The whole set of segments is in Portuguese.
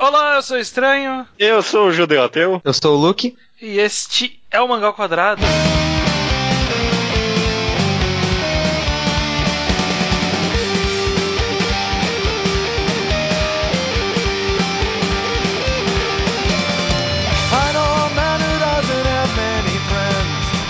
Olá, eu sou o Estranho. Eu sou o Judeu Ateu. Eu sou o Luke. E este é o Mangal Quadrado.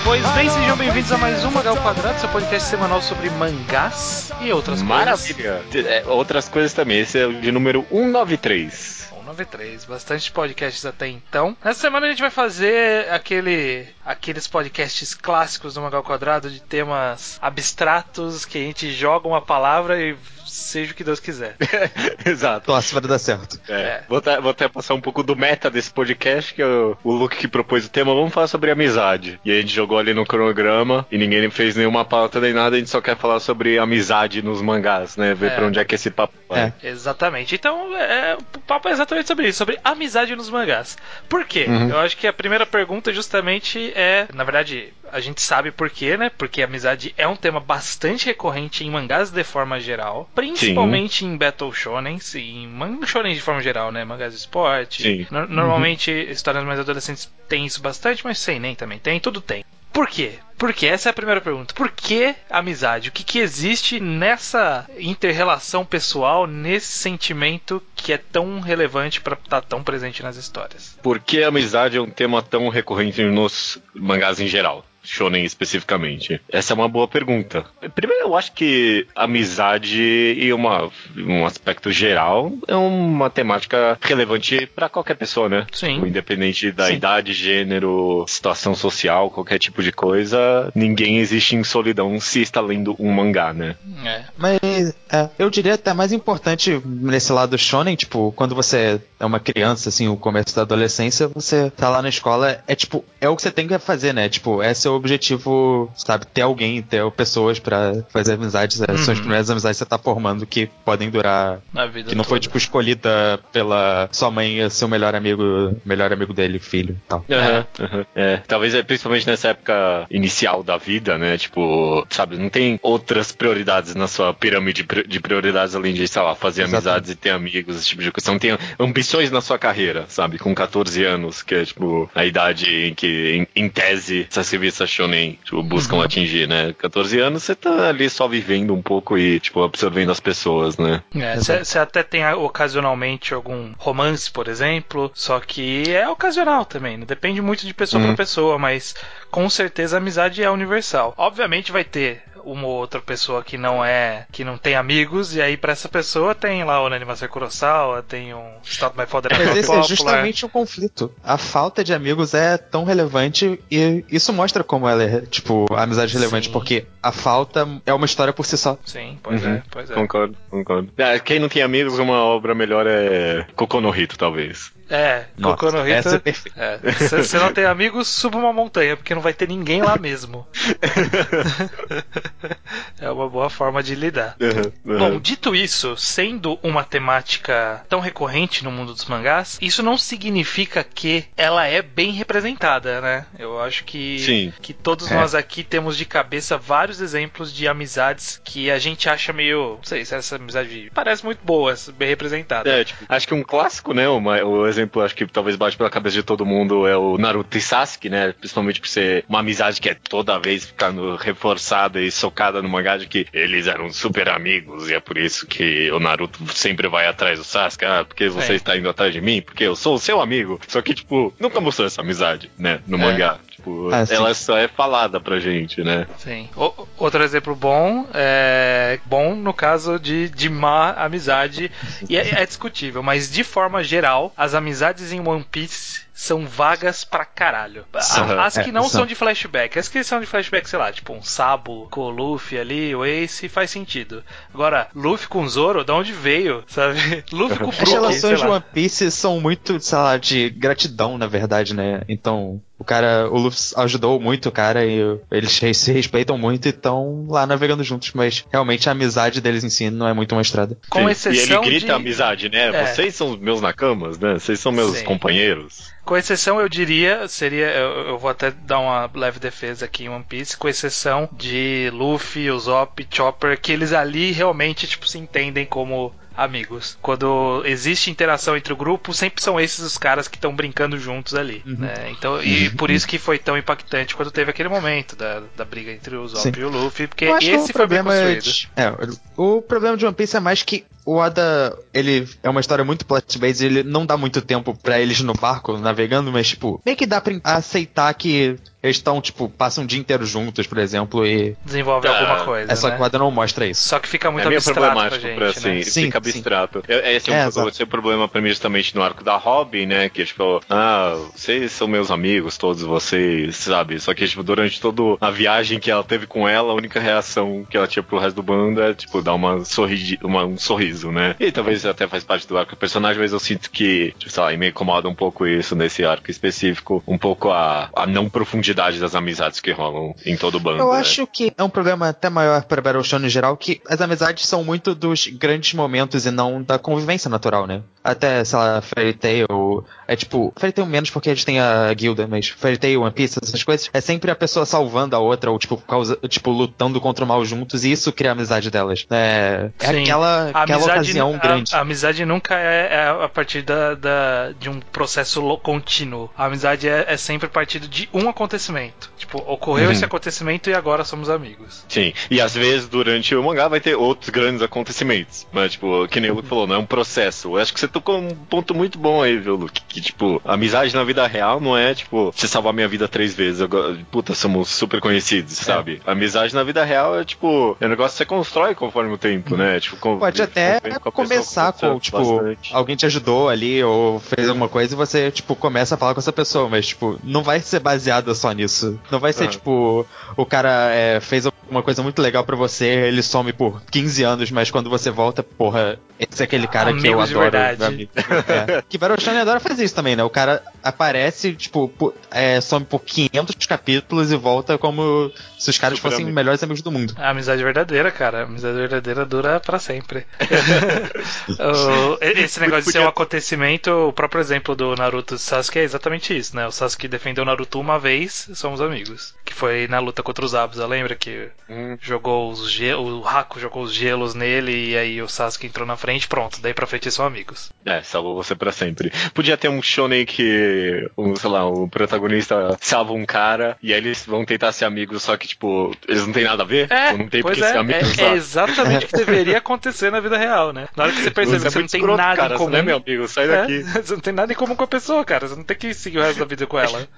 Pois bem, sejam bem-vindos a mais um Mangal Quadrado, seu podcast semanal sobre mangás e outras Maravilha. coisas. Maravilha. É, outras coisas também. Esse é o de número 193. 93, bastante podcasts até então. Nessa semana a gente vai fazer aquele, aqueles podcasts clássicos do Mangal Quadrado de temas abstratos que a gente joga uma palavra e seja o que Deus quiser. Exato. Nossa, vai dar certo. É. É. Vou, até, vou, até, passar um pouco do meta desse podcast, que é o, o Luke que propôs o tema. Vamos falar sobre amizade. E a gente jogou ali no cronograma e ninguém fez nenhuma pauta nem nada, a gente só quer falar sobre amizade nos mangás, né? Ver é. pra onde é que esse papo vai. É. Exatamente. Então, é, o papo é exatamente sobre isso, sobre amizade nos mangás. Por quê? Uhum. Eu acho que a primeira pergunta justamente é, na verdade, a gente sabe por quê, né? Porque amizade é um tema bastante recorrente em mangás de forma geral, principalmente Sim. em Battle Shonen, em mangás shonen de forma geral, né? Mangás de esporte. No normalmente uhum. histórias mais adolescentes tem isso bastante, mas sem nem também tem, tudo tem. Por quê? Porque essa é a primeira pergunta. Por que amizade? O que, que existe nessa interrelação pessoal, nesse sentimento que é tão relevante para estar tá tão presente nas histórias? Por que a amizade é um tema tão recorrente nos mangás em geral? Shonen especificamente? Essa é uma boa pergunta. Primeiro, eu acho que amizade e uma, um aspecto geral é uma temática relevante para qualquer pessoa, né? Sim. Tipo, independente da Sim. idade, gênero, situação social, qualquer tipo de coisa, ninguém existe em solidão se está lendo um mangá, né? É. Mas é, eu diria até mais importante nesse lado shonen, tipo, quando você é uma criança, assim, o começo da adolescência, você tá lá na escola, é tipo, é o que você tem que fazer, né? Tipo, é o objetivo, sabe, ter alguém, ter pessoas para fazer amizades. Uhum. São as primeiras amizades que você tá formando que podem durar. Na vida que não toda. foi, tipo, escolhida pela sua mãe, seu melhor amigo, melhor amigo dele, filho tal. Uhum, uhum. É, talvez é principalmente nessa época inicial da vida, né? Tipo, sabe, não tem outras prioridades na sua pirâmide de prioridades além de, sei lá, fazer Exatamente. amizades e ter amigos, esse tipo de coisa. Você não tem ambições na sua carreira, sabe? Com 14 anos, que é, tipo, a idade em que, em, em tese, essas revistas essa shonen tipo, buscam uhum. atingir, né? 14 anos você tá ali só vivendo um pouco e, tipo, absorvendo as pessoas, né? Você é, até tem ocasionalmente algum romance, por exemplo, só que é ocasional também, né? Depende muito de pessoa uhum. para pessoa, mas com certeza a amizade é universal. Obviamente vai ter uma ou outra pessoa que não é, que não tem amigos, e aí para essa pessoa tem lá o Animação Kurosawa, tem um Stop My Father Mas esse é justamente o conflito. A falta de amigos é tão relevante e isso mostra como ela é, tipo, amizade relevante, Sim. porque a falta é uma história por si só. Sim, pois uhum. é, pois é. Concordo, concordo. É, quem não tem amigos, uma obra melhor é Kokonohito, talvez. É, Nossa, no Hito. É Se você não tem amigos, suba uma montanha, porque não vai ter ninguém lá mesmo. é uma boa forma de lidar. Uhum, uhum. Bom, dito isso, sendo uma temática tão recorrente no mundo dos mangás, isso não significa que ela é bem representada, né? Eu acho que, Sim. que todos é. nós aqui temos de cabeça vários exemplos de amizades que a gente acha meio. Não sei se essa amizade parece muito boa, bem representada. É, tipo, acho que um clássico, né? Uma, o exemplo exemplo, acho que talvez bate pela cabeça de todo mundo é o Naruto e Sasuke, né? Principalmente por ser uma amizade que é toda vez ficando reforçada e socada no mangá de que eles eram super amigos e é por isso que o Naruto sempre vai atrás do Sasuke. Ah, porque você é. está indo atrás de mim? Porque eu sou o seu amigo. Só que, tipo, nunca mostrou essa amizade, né? No é. mangá. Tipo, ah, ela só é falada pra gente, né? Sim. O, outro exemplo bom é. Bom no caso de, de má amizade. e é, é discutível, mas de forma geral, as amizades em One Piece são vagas pra caralho. São, as que é, não são. são. de flashback. As que são de flashback, sei lá, tipo um Sabo com o Luffy ali, o Ace, faz sentido. Agora, Luffy com Zoro, de onde veio, sabe? Luffy com o Brook, As relações de One Piece são muito, sei lá, de gratidão, na verdade, né? Então, o cara, o Luffy ajudou muito o cara e eles se respeitam muito e estão lá navegando juntos, mas realmente a amizade deles em si não é muito mostrada. Com exceção e ele grita de... amizade, né? É. Vocês são meus nakamas, né? Vocês são meus Sim. companheiros. Com exceção, eu diria, seria. Eu, eu, vou até dar uma leve defesa aqui em One Piece, com exceção de Luffy, Usopp, Chopper, que eles ali realmente, tipo, se entendem como amigos. Quando existe interação entre o grupo, sempre são esses os caras que estão brincando juntos ali. Uhum. Né? Então, e uhum. por isso que foi tão impactante quando teve aquele momento da, da briga entre o Zop e o Luffy, porque esse foi problema bem construído. É, o problema de One Piece é mais que o Oda, ele é uma história muito plot-based, ele não dá muito tempo para eles no barco navegando, mas, tipo, meio que dá pra aceitar que eles estão, tipo, passam um dia inteiro juntos, por exemplo, e. Desenvolve ah, alguma coisa. Essa né? quadra não mostra isso. Só que fica muito é abstrato pra gente. Pra, assim, né? sim, fica abstrato. Sim. Esse é, um, é, esse é um problema pra mim justamente no arco da Robin, né? Que tipo, ah, vocês são meus amigos, todos vocês, sabe? Só que, tipo, durante toda a viagem que ela teve com ela, a única reação que ela tinha pro resto do bando é, tipo, dar uma, sorri uma um sorriso, né? E talvez até faz parte do arco do personagem, mas eu sinto que, sei lá, me incomoda um pouco isso nesse arco específico, um pouco a, a não profundidade das amizades amizades que rolam em todo o bando. Eu né? acho que é um problema até maior para Battle Shonen em geral, que as amizades são muito dos grandes momentos e não da convivência natural, né? Até, sei lá, Fairy Tail, é tipo, Fairy Tail menos porque a gente tem a guilda, mas Fairy Tail, One Piece, essas coisas, é sempre a pessoa salvando a outra, ou tipo, causa, tipo lutando contra o mal juntos, e isso cria a amizade delas. É, é aquela, aquela ocasião a, grande. A, amizade nunca é, é a partir da, da, de um processo contínuo. A amizade é, é sempre a partir de um acontecimento. Tipo, ocorreu uhum. esse acontecimento e agora somos amigos. Sim, e às vezes durante o mangá vai ter outros grandes acontecimentos. Mas, tipo, que nem o Luke falou, não é um processo. Eu acho que você tocou um ponto muito bom aí, viu, Luke? Que, tipo, amizade na vida real não é, tipo, você salvar minha vida três vezes. Agora, puta, somos super conhecidos, é. sabe? Amizade na vida real é, tipo, é um negócio que você constrói conforme o tempo, né? Tipo, com, Pode até com começar com, tipo, bastante. alguém te ajudou ali ou fez alguma coisa e você, tipo, começa a falar com essa pessoa, mas, tipo, não vai ser baseada só nisso. Não vai ser, uhum. tipo, o cara é, fez uma coisa muito legal para você, ele some por 15 anos, mas quando você volta, porra, esse é aquele cara Amigos que eu adoro. Verdade. É. Que Baroshane adora fazer isso também, né? O cara aparece, tipo, é, some por 500 capítulos e volta como se os caras Super fossem amigo. melhores amigos do mundo. A amizade verdadeira, cara. A amizade verdadeira dura para sempre. esse negócio de ser um acontecimento, o próprio exemplo do Naruto e Sasuke é exatamente isso, né? O Sasuke defendeu o Naruto uma vez, somos amigos. Que foi na luta contra os Abusa, lembra que hum. jogou os gelos, o Haku jogou os gelos nele e aí o Sasuke entrou na frente, pronto, daí pra frente eles são amigos. É, salvou você para sempre. Podia ter um shonen que, um, sei lá, o protagonista salva um cara e aí eles vão tentar ser amigos, só que, tipo, eles não tem nada a ver. É, não tem porque é, ser amigos. É, é exatamente o que deveria acontecer na vida real, né? Na hora que você percebe você que você não tem nada cara, em comum. Você não é meu amigo, sai daqui. É, você não tem nada em comum com a pessoa, cara. Você não tem que seguir o resto da vida com ela.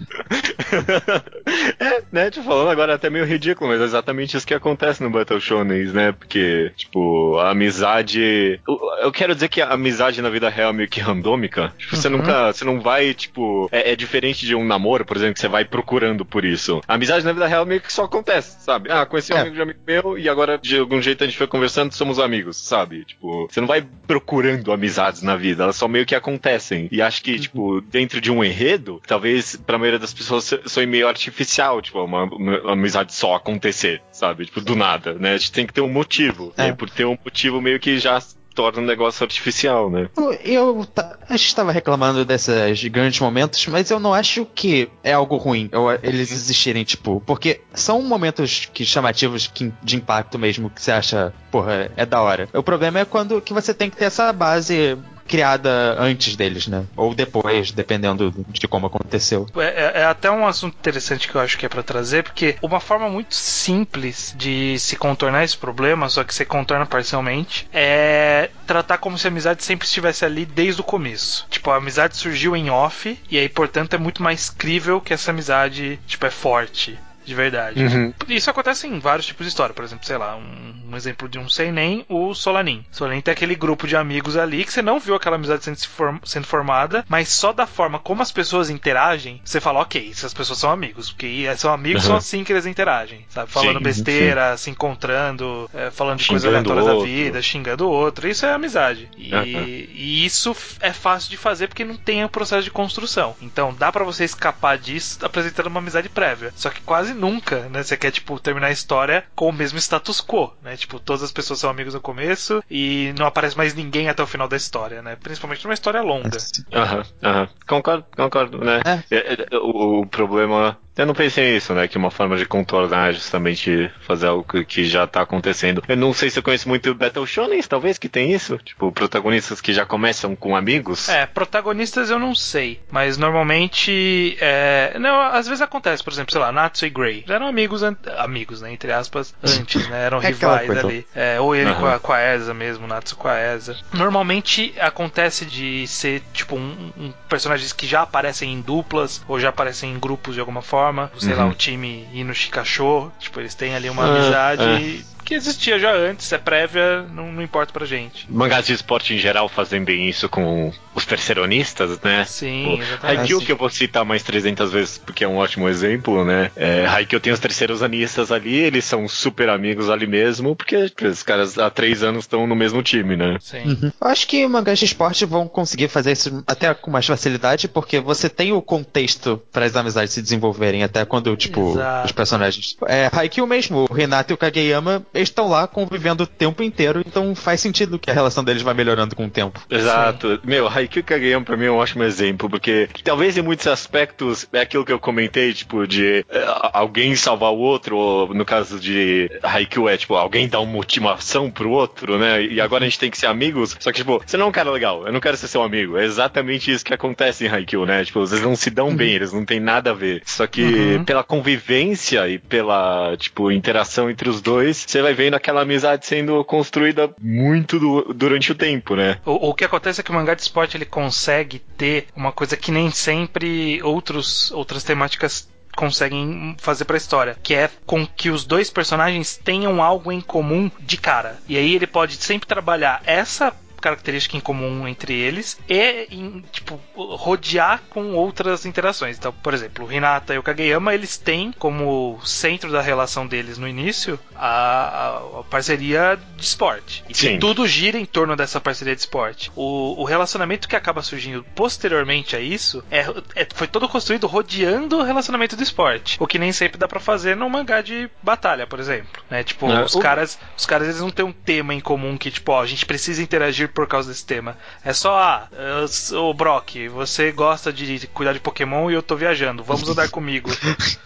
é, né, te falando agora é até meio ridículo, mas é exatamente isso que acontece no Battle Shonen, né? Porque, tipo, a amizade. Eu quero dizer que a amizade na vida real é meio que randômica. Tipo, você uhum. nunca. Você não vai, tipo. É, é, diferente de um namoro, por exemplo, que você vai procurando por isso. A amizade na vida real meio que só acontece, sabe? Ah, conheci um é. amigo de amigo meu e agora de algum jeito a gente foi conversando, somos amigos, sabe? Tipo, você não vai procurando amizades na vida, elas só meio que acontecem. E acho que, uhum. tipo, dentro de um enredo, talvez pra maioria das pessoas soe meio artificial, tipo, uma, uma amizade só acontecer, sabe? Tipo, do nada, né? A gente tem que ter um motivo. É. Por ter um motivo meio que já torna um negócio artificial, né? Eu, eu a gente estava reclamando desses grandes momentos, mas eu não acho que é algo ruim eu, eles existirem, tipo, porque são momentos que chamativos que, de impacto mesmo que você acha, porra, é da hora. O problema é quando que você tem que ter essa base criada antes deles, né? Ou depois, dependendo de como aconteceu. É, é, é até um assunto interessante que eu acho que é para trazer, porque uma forma muito simples de se contornar esse problema, só que você contorna parcialmente, é tratar como se a amizade sempre estivesse ali desde o começo. Tipo, a amizade surgiu em off, e aí, portanto, é muito mais crível que essa amizade, tipo, é forte de verdade. Uhum. Isso acontece em vários tipos de história. Por exemplo, sei lá, um, um exemplo de um Seinen, o Solanin. Solanin tem aquele grupo de amigos ali que você não viu aquela amizade sendo, form sendo formada, mas só da forma como as pessoas interagem, você fala, ok, essas pessoas são amigos. Porque são amigos, uhum. são assim que eles interagem. Sabe? Falando sim, sim. se encontrando, é, falando de coisas aleatórias da vida, xingando o outro. Isso é amizade. E, uhum. e, isso é fácil de fazer porque não tem o processo de construção. Então dá para você escapar disso apresentando uma amizade prévia. Só que quase quase nunca, né? Você quer, tipo, terminar a história com o mesmo status quo, né? Tipo, todas as pessoas são amigos no começo e não aparece mais ninguém até o final da história, né? Principalmente numa história longa. Aham, aham. Concordo, concordo, né? É. É, é, o, o, problema Eu não pensei nisso, né? Que uma forma de contornar justamente fazer algo que já tá acontecendo. Eu não sei se eu conheço muito Battle Shonen, talvez, que tem isso. Tipo, protagonistas que já começam com amigos. É, protagonistas eu não sei. Mas normalmente. É... Não, às vezes acontece, por exemplo, sei lá, Natsu e Grey. eram amigos, an... amigos, né? Entre aspas, antes, né? Eram é rivais ali. É, ou ele uhum. com, a, com a Eza mesmo, Natsu com a Eza. Normalmente acontece de ser, tipo, um, um personagens que já aparecem em duplas, ou já aparecem em grupos de alguma forma. Sei uhum. lá, o time Ino Shikasho. Tipo, eles têm ali uma amizade. Que existia já antes, é prévia, não, não importa pra gente. Mangás de esporte em geral fazem bem isso com os terceironistas, né? Sim, exatamente. Haikyuu que eu vou citar mais 300 vezes porque é um ótimo exemplo, né? É, Haikyuu tem os terceiros anistas ali, eles são super amigos ali mesmo, porque os caras há três anos estão no mesmo time, né? Sim. Uhum. Eu acho que mangás de esporte vão conseguir fazer isso até com mais facilidade, porque você tem o contexto para as amizades se desenvolverem, até quando, tipo, Exato. os personagens. É, Haikyuu mesmo, o Renato e o Kageyama estão lá convivendo o tempo inteiro, então faz sentido que a relação deles vai melhorando com o tempo. Exato. Sim. Meu, Haikyuu Kageyama pra mim é um ótimo exemplo, porque talvez em muitos aspectos é aquilo que eu comentei, tipo, de uh, alguém salvar o outro, ou no caso de Haikyuu é, tipo, alguém dar uma motivação pro outro, né? E agora a gente tem que ser amigos, só que, tipo, você não é um cara legal, eu não quero ser seu amigo. É exatamente isso que acontece em Haikyuu, né? Tipo, vocês não se dão uhum. bem, eles não têm nada a ver. Só que uhum. pela convivência e pela, tipo, interação entre os dois, você vai vendo aquela amizade sendo construída muito do, durante o tempo, né? O, o, que acontece é que o mangá de esporte ele consegue ter uma coisa que nem sempre outros, outras temáticas conseguem fazer para a história, que é com que os dois personagens tenham algo em comum de cara. E aí ele pode sempre trabalhar essa característica em comum entre eles e em, tipo, rodear com outras interações. Então, por exemplo, o Hinata e o Kageyama, eles têm como centro da relação deles no início a, a parceria de esporte. E Sim. tudo gira em torno dessa parceria de esporte. O, o relacionamento que acaba surgindo posteriormente a isso é, é, foi todo construído rodeando o relacionamento do esporte. O que nem sempre dá para fazer num mangá de batalha, por exemplo. Né? Tipo, é, os, o... caras, os caras eles não têm um tema em comum que, tipo, ó, a gente precisa interagir por causa desse tema. É só, ah, o Brock, você gosta de cuidar de Pokémon e eu tô viajando, vamos andar comigo.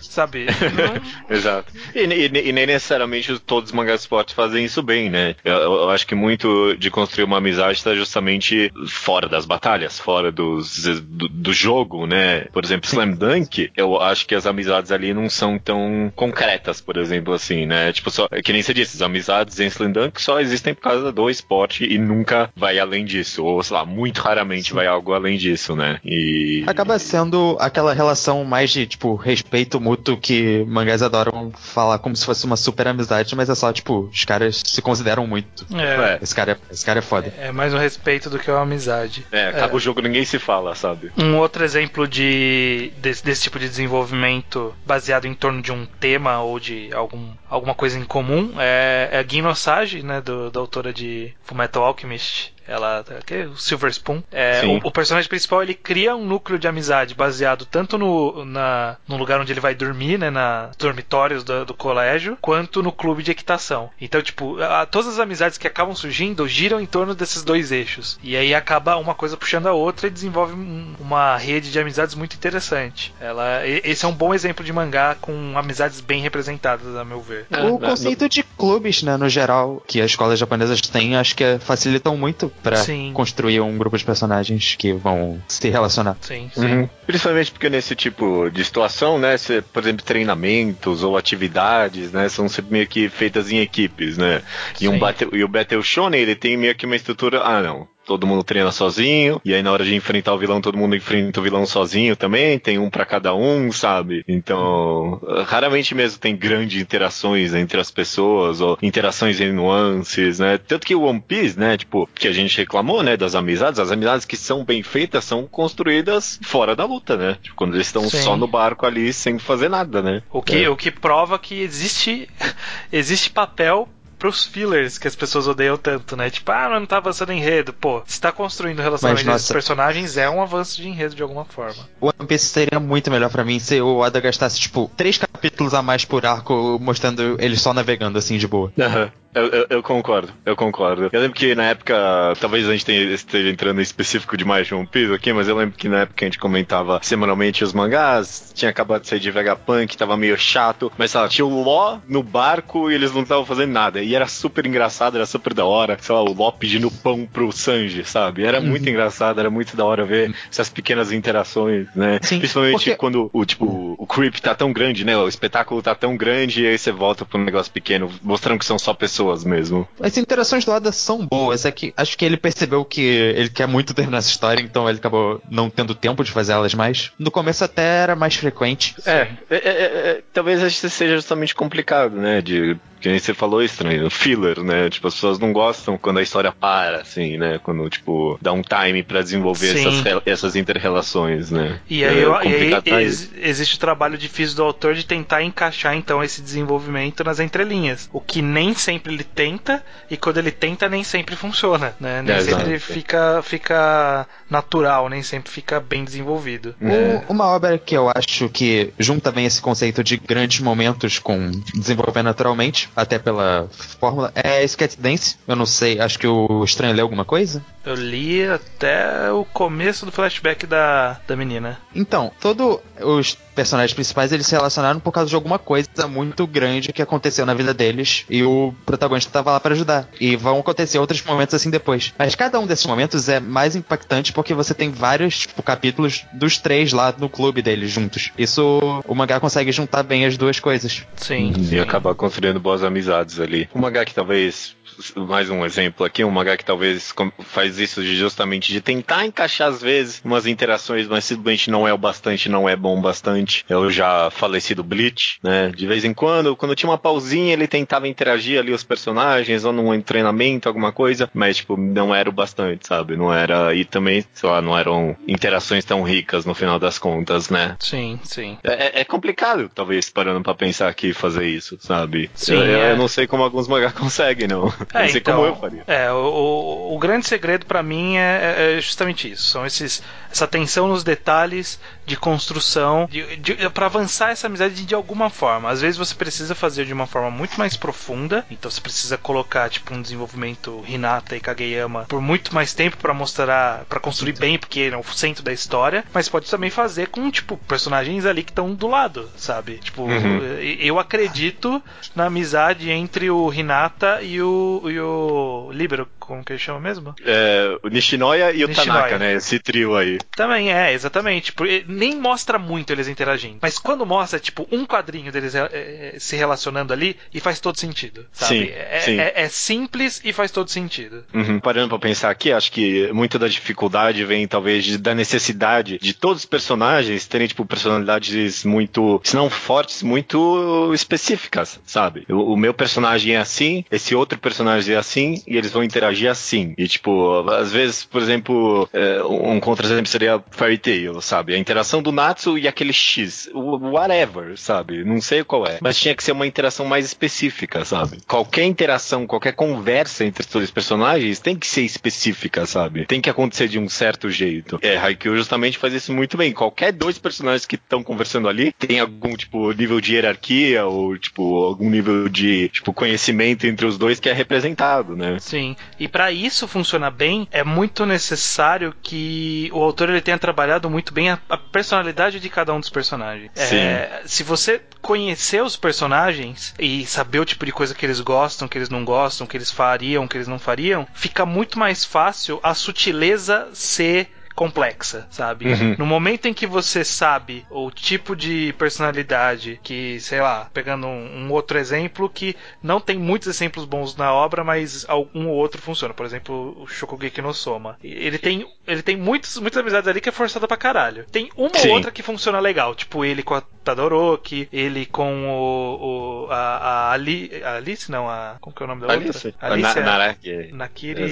Sabe? Exato. E, e, e, nem necessariamente todos os mangás de esporte fazem isso bem, né? Eu, eu acho que muito de construir uma amizade está justamente fora das batalhas, fora dos, do, do jogo, né? Por exemplo, Slam Dunk, eu acho que as amizades ali não são tão concretas, por exemplo, assim, né? Tipo, só, que nem você disse, as amizades em Slam Dunk só existem por causa do esporte e nunca vai além disso, ou sei lá, muito raramente Sim. vai algo além disso, né? E. Acaba sendo aquela relação mais de, tipo, respeito mútuo que mangás adoram falar como se fosse uma super amizade, mas é só, tipo, os caras se consideram muito. É. Esse cara é, esse cara é foda. É, é mais um respeito do que uma amizade. É, acaba é. o jogo ninguém se fala, sabe? Um outro exemplo de desse, desse tipo de desenvolvimento baseado em torno de um tema ou de algum, alguma coisa em comum é, é a Gin Sage, né, do, da autora de Fullmetal Alchemist ela que é o Silver Spoon. É, o, o, personagem principal ele cria um núcleo de amizade baseado tanto no, na, no lugar onde ele vai dormir né na dormitórios do, do colégio quanto no clube de equitação. Então tipo a, todas as amizades que acabam surgindo giram em torno desses dois eixos. E aí acaba uma coisa puxando a outra e desenvolve um, uma rede de amizades muito interessante. Ela esse é um bom exemplo de mangá com amizades bem representadas a meu ver. O é, conceito de clubes né no geral que as escolas japonesas têm acho que facilitam muito para construir um grupo de personagens que vão se relacionar. Sim, sim. Uhum. Principalmente porque nesse tipo de situação, né, você, por exemplo, treinamentos ou atividades, né, são sempre meio que feitas em equipes, né? E, um battle, e o Battle Shonen, ele tem meio que uma estrutura, ah, não, todo mundo treina sozinho, e aí na hora de enfrentar o vilão, todo mundo enfrenta o vilão sozinho também, tem um para cada um, sabe? Então, raramente mesmo tem grandes interações entre as pessoas, ou interações em nuances, né? Tanto que o One Piece, né, tipo, que a gente reclamou, né, das amizades, as amizades que são bem feitas são construídas fora da luta, né? Tipo, quando eles estão só no barco ali sem fazer nada, né? O que, é. o que prova que existe, existe papel pros fillers que as pessoas odeiam tanto, né? Tipo, ah, não tá avançando enredo. Pô, se tá construindo relacionamento desses personagens, é um avanço de enredo de alguma forma. O One Piece seria muito melhor para mim se o Oda gastasse, tipo, três capítulos a mais por arco mostrando ele só navegando assim de boa. Aham. Uhum. Eu, eu, eu, concordo, eu concordo. Eu lembro que na época, talvez a gente tenha, esteja entrando em específico demais de One Piece aqui, mas eu lembro que na época a gente comentava semanalmente os mangás, tinha acabado de sair de Vegapunk, tava meio chato, mas sei lá, tinha o Ló no barco e eles não estavam fazendo nada. E era super engraçado, era super da hora, sei lá, o Ló pedindo pão pro Sanji, sabe? Era uhum. muito engraçado, era muito da hora ver essas pequenas interações, né? Sim, Principalmente porque... quando o tipo, o creep tá tão grande, né? O espetáculo tá tão grande e aí você volta um negócio pequeno, mostrando que são só pessoas mesmo. As interações do Ada são boas, é que acho que ele percebeu que ele quer muito terminar essa história, então ele acabou não tendo tempo de fazer elas mais. No começo até era mais frequente. É, é, é, é talvez seja justamente complicado, né? De que nem você falou estranho, filler, né? Tipo, as pessoas não gostam quando a história para, assim, né? Quando, tipo, dá um time para desenvolver essas, essas inter-relações, né? E aí, é eu, e aí ex, existe o trabalho difícil do autor de tentar encaixar, então, esse desenvolvimento nas entrelinhas. O que nem sempre ele tenta, e quando ele tenta, nem sempre funciona, né? Nem é, sempre exato. fica, fica natural, nem sempre fica bem desenvolvido. É. Uma obra que eu acho que junta bem esse conceito de grandes momentos com desenvolver naturalmente até pela fórmula, é Sketch Dance. Eu não sei, acho que o Estranho leu alguma coisa? Eu li até o começo do flashback da, da menina. Então, todos os personagens principais eles se relacionaram por causa de alguma coisa muito grande que aconteceu na vida deles e o protagonista estava lá para ajudar. E vão acontecer outros momentos assim depois. Mas cada um desses momentos é mais impactante porque você tem vários tipo, capítulos dos três lá no clube deles juntos. Isso o mangá consegue juntar bem as duas coisas. Sim. E sim. acabar construindo boas amizades ali. O mangá que talvez mais um exemplo aqui, um mangá que talvez faz isso de justamente de tentar encaixar às vezes umas interações, mas simplesmente não é o bastante, não é bom o bastante. Eu já falecido Bleach, né? De vez em quando, quando tinha uma pausinha, ele tentava interagir ali os personagens, ou num treinamento, alguma coisa, mas tipo, não era o bastante, sabe? Não era, e também, sei lá, não eram interações tão ricas no final das contas, né? Sim, sim. É, é complicado, talvez, parando pra pensar aqui fazer isso, sabe? Sim, eu, é. eu não sei como alguns mangá conseguem, não. É, não sei então, como eu faria. É, o, o grande segredo para mim é, é, justamente isso. São esses essa atenção nos detalhes de construção, de, de para avançar essa amizade de, alguma forma. Às vezes você precisa fazer de uma forma muito mais profunda, então você precisa colocar tipo um desenvolvimento Hinata e Kageyama por muito mais tempo para mostrar, para construir bem, porque ele é o centro da história, mas pode também fazer com tipo personagens ali que estão do lado, sabe? Tipo, uhum. eu acredito na amizade entre o Hinata e o, e o Libero, como que ele chama mesmo? É, o Nishinoya e o Nishinoya. Tanaka, né? Esse trio aí. Também é, exatamente. Nem mostra muito eles interagindo. Mas quando mostra, tipo, um quadrinho deles é, é, se relacionando ali e faz todo sentido. Sabe? Sim, é, sim. É, é, simples e faz todo sentido. Uhum. Parando pra pensar aqui, acho que muito da dificuldade vem, talvez, de, da necessidade de todos os personagens terem, tipo, personalidades muito, se não fortes, muito específicas, sabe? O, o meu personagem é assim, esse outro personagem é assim, e eles vão interagir assim. E, tipo, às vezes, por exemplo, é, um contra-exemplo seria Fairy Tail, sabe? A interação do Natsu e aquele X, whatever, sabe? Não sei qual é. Mas tinha que ser uma interação mais específica, sabe? Qualquer interação, qualquer conversa entre os dois personagens tem que ser específica, sabe? Tem que acontecer de um certo jeito. É, Haikyuu justamente faz isso muito bem. Qualquer dois personagens que estão conversando ali tem algum, tipo, nível de hierarquia ou, tipo, algum nível de, tipo, conhecimento entre os dois que é representado, né? Sim. E para isso funcionar bem, é muito necessário que o autor ele tenha trabalhado muito bem a, a personalidade de cada um dos personagens. É, se você conhecer os personagens e saber o tipo de coisa que eles gostam, que eles não gostam, que eles fariam, que eles não fariam, fica muito mais fácil a sutileza ser complexa, sabe? Uhum. No momento em que você sabe o tipo de personalidade que, sei lá, pegando um, um, outro exemplo que não tem muitos exemplos bons na obra, mas algum ou outro funciona. Por exemplo, o Shokugeki no Soma. Ele tem, ele tem muitos, muitas amizades ali que é forçada pra caralho. Tem uma Sim. ou outra que funciona legal, tipo ele com a Tadoroki, ele com o, o a, a, Ali, a Alice, não, a como que é o nome da Alice. outra? Alice. Na, é, Nakiri. Nakiri.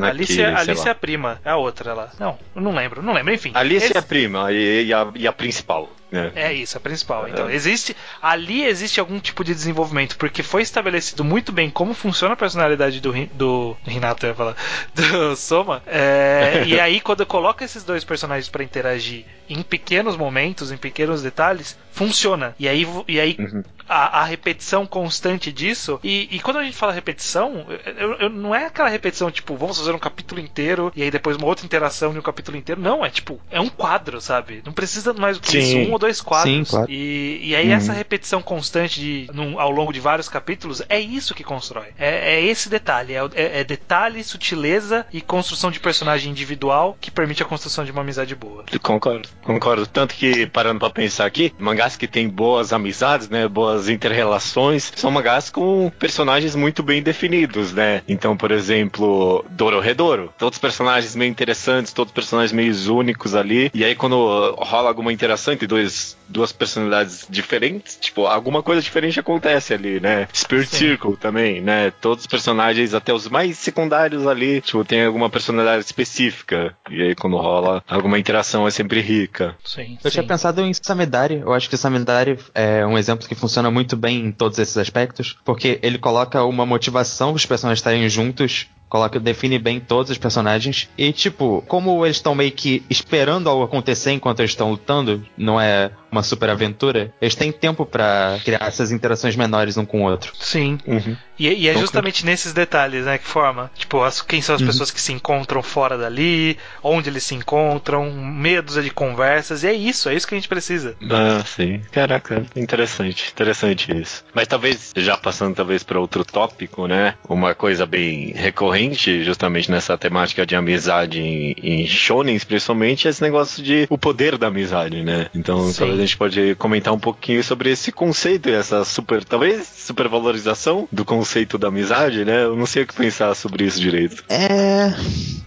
Alice, Alice é a prima, é a outra lá. Não, não lembro, não lembro, enfim. Alice esse... é a prima e, e, a, e a principal. É. é. isso, a principal. Então, é. existe. Ali existe algum tipo de desenvolvimento, porque foi estabelecido muito bem como funciona a personalidade do, do, Renato, eu ia falar, do Soma. É, e aí, quando coloca esses dois personagens para interagir em pequenos momentos, em pequenos detalhes, funciona. E aí, e aí uhum a, a repetição constante disso. E, e, quando a gente fala repetição, eu, eu, não é aquela repetição tipo, vamos fazer um capítulo inteiro e aí depois uma outra interação de um capítulo inteiro. Não, é tipo, é um quadro, sabe? Não precisa mais do que isso, um ou dois quadros. Sim, claro. e, e aí uhum. essa repetição constante de, num, ao longo de vários capítulos é isso que constrói. É, é esse detalhe. É, é, é detalhe, sutileza e construção de personagem individual que permite a construção de uma amizade boa. Concordo, concordo. Tanto que, parando pra pensar aqui, mangás que tem boas amizades, né? Boas interrelações, são mangás com personagens muito bem definidos, né? Então, por exemplo, Dororedoro. Todos os personagens meio interessantes, todos os personagens meio únicos ali. E aí, quando rola alguma interação entre dois, duas personalidades diferentes, tipo, alguma coisa diferente acontece ali, né? Spirit Sim. Circle também, né? Todos os personagens, até os mais secundários ali, tipo, tem alguma personalidade específica. E aí, quando rola alguma interação, é sempre rica. Sim. Eu Sim. tinha pensado em Samidari. Eu acho que Samidari é um exemplo que funciona muito bem em todos esses aspectos, porque ele coloca uma motivação os personagens estarem juntos coloca, define bem todos os personagens. E, tipo, como eles estão meio que esperando algo acontecer enquanto eles estão lutando, não é uma super aventura, eles têm tempo para criar essas interações menores um com o outro. Sim. Uhum. E, e, é justamente nesses detalhes, né, que forma. Tipo, as, quem são as uhum. pessoas que se encontram fora dali, onde eles se encontram, medos de conversas, e é isso, é isso que a gente precisa. Ah, sim. Caraca, interessante, interessante isso. Mas talvez, já passando talvez para outro tópico, né, uma coisa bem recorrente, justamente nessa temática de amizade em, em shonens, principalmente, é esse negócio de o poder da amizade, né. Então, sim. talvez a gente pode comentar um pouquinho sobre esse conceito e essa super, talvez, supervalorização do conceito da amizade, né? Eu não sei o que pensar sobre isso direito. É.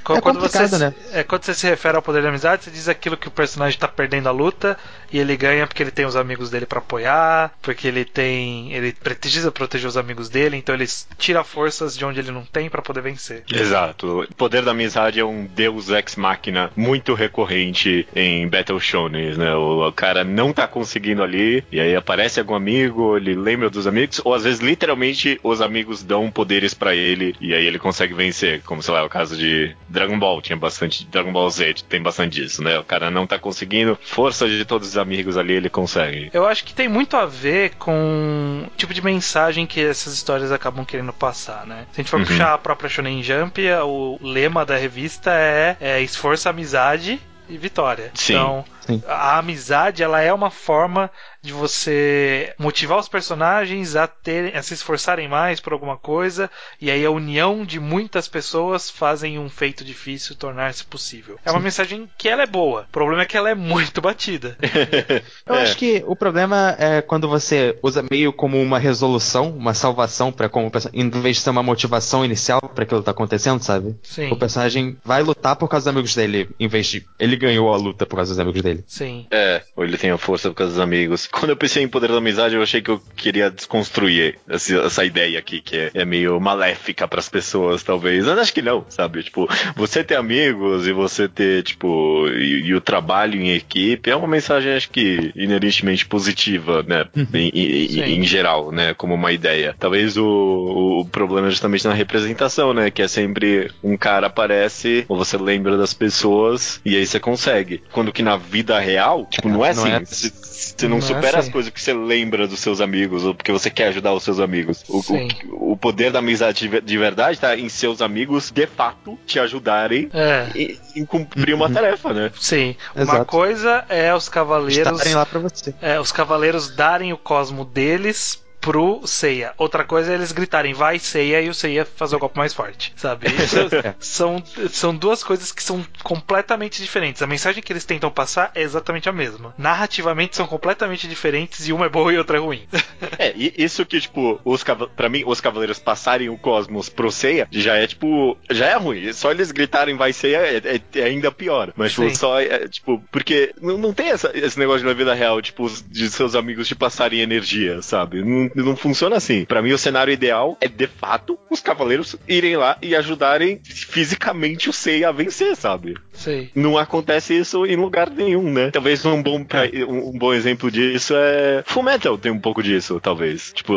Quando, é quando você, né? É, quando você se refere ao poder da amizade, você diz aquilo que o personagem tá perdendo a luta e ele ganha porque ele tem os amigos dele para apoiar, porque ele tem. Ele precisa proteger os amigos dele, então ele tira forças de onde ele não tem para poder vencer. Exato. O poder da amizade é um deus ex-máquina muito recorrente em Battle Shonen, né? O cara não tá conseguindo ali, e aí aparece algum amigo, ele lembra dos amigos, ou às vezes literalmente os amigos dão poderes para ele, e aí ele consegue vencer, como sei lá, é o caso de Dragon Ball, tinha bastante, Dragon Ball Z tem bastante disso, né? O cara não tá conseguindo, força de todos os amigos ali, ele consegue. Eu acho que tem muito a ver com o tipo de mensagem que essas histórias acabam querendo passar, né? Se a gente for uhum. puxar a própria Shonen Jump, o lema da revista é, é esforço, amizade e vitória. Sim. Então, Sim. a amizade ela é uma forma de você motivar os personagens a, terem, a se esforçarem mais por alguma coisa, e aí a união de muitas pessoas fazem um feito difícil tornar-se possível. É uma mensagem que ela é boa, o problema é que ela é muito batida. Eu é. acho que o problema é quando você usa meio como uma resolução, uma salvação para como em vez de ser uma motivação inicial para aquilo que tá acontecendo, sabe? Sim. O personagem vai lutar por causa dos amigos dele, em vez de ele ganhou a luta por causa dos amigos dele. Sim. É, ou ele tem a força por causa dos amigos quando eu pensei em poder da amizade, eu achei que eu queria desconstruir essa, essa ideia aqui, que é, é meio maléfica para as pessoas, talvez. Mas acho que não, sabe? Tipo, você ter amigos e você ter, tipo, e, e o trabalho em equipe é uma mensagem, acho que, inerentemente positiva, né? Uhum. em, em, em, geral, né? Como uma ideia. Talvez o, o problema é justamente na representação, né? Que é sempre um cara aparece, ou você lembra das pessoas, e aí você consegue. Quando que na vida real, tipo, não é não assim. É... Você não, não supera é assim. as coisas que você lembra dos seus amigos, ou porque você quer ajudar os seus amigos. O, o, o, poder da amizade de verdade tá em seus amigos, de fato, te ajudarem é. em, em, cumprir uma uhum. tarefa, né? Sim. Exato. Uma coisa é os cavaleiros. Estarem lá pra você. É, os cavaleiros darem o cosmo deles pro Seiya. Outra coisa é eles gritarem vai Seiya e o Seiya fazer o golpe mais forte, sabe? são, são duas coisas que são completamente diferentes. A mensagem que eles tentam passar é exatamente a mesma. Narrativamente são completamente diferentes e uma é boa e outra é ruim. é, e isso que, tipo, os para mim, os cavaleiros passarem o cosmos pro Seiya já é, tipo, já é ruim. Só eles gritarem vai Seiya é, é, é ainda pior. Mas, tipo, só, é, tipo, porque não, não tem essa, esse negócio na vida real, tipo, de seus amigos te passarem energia, sabe? Não não funciona assim. Para mim, o cenário ideal é, de fato, os cavaleiros irem lá e ajudarem fisicamente o Sei a vencer, sabe? Sei. Não acontece isso em lugar nenhum, né? Talvez um bom, um, um, bom exemplo disso é Fullmetal tem um pouco disso, talvez. Tipo,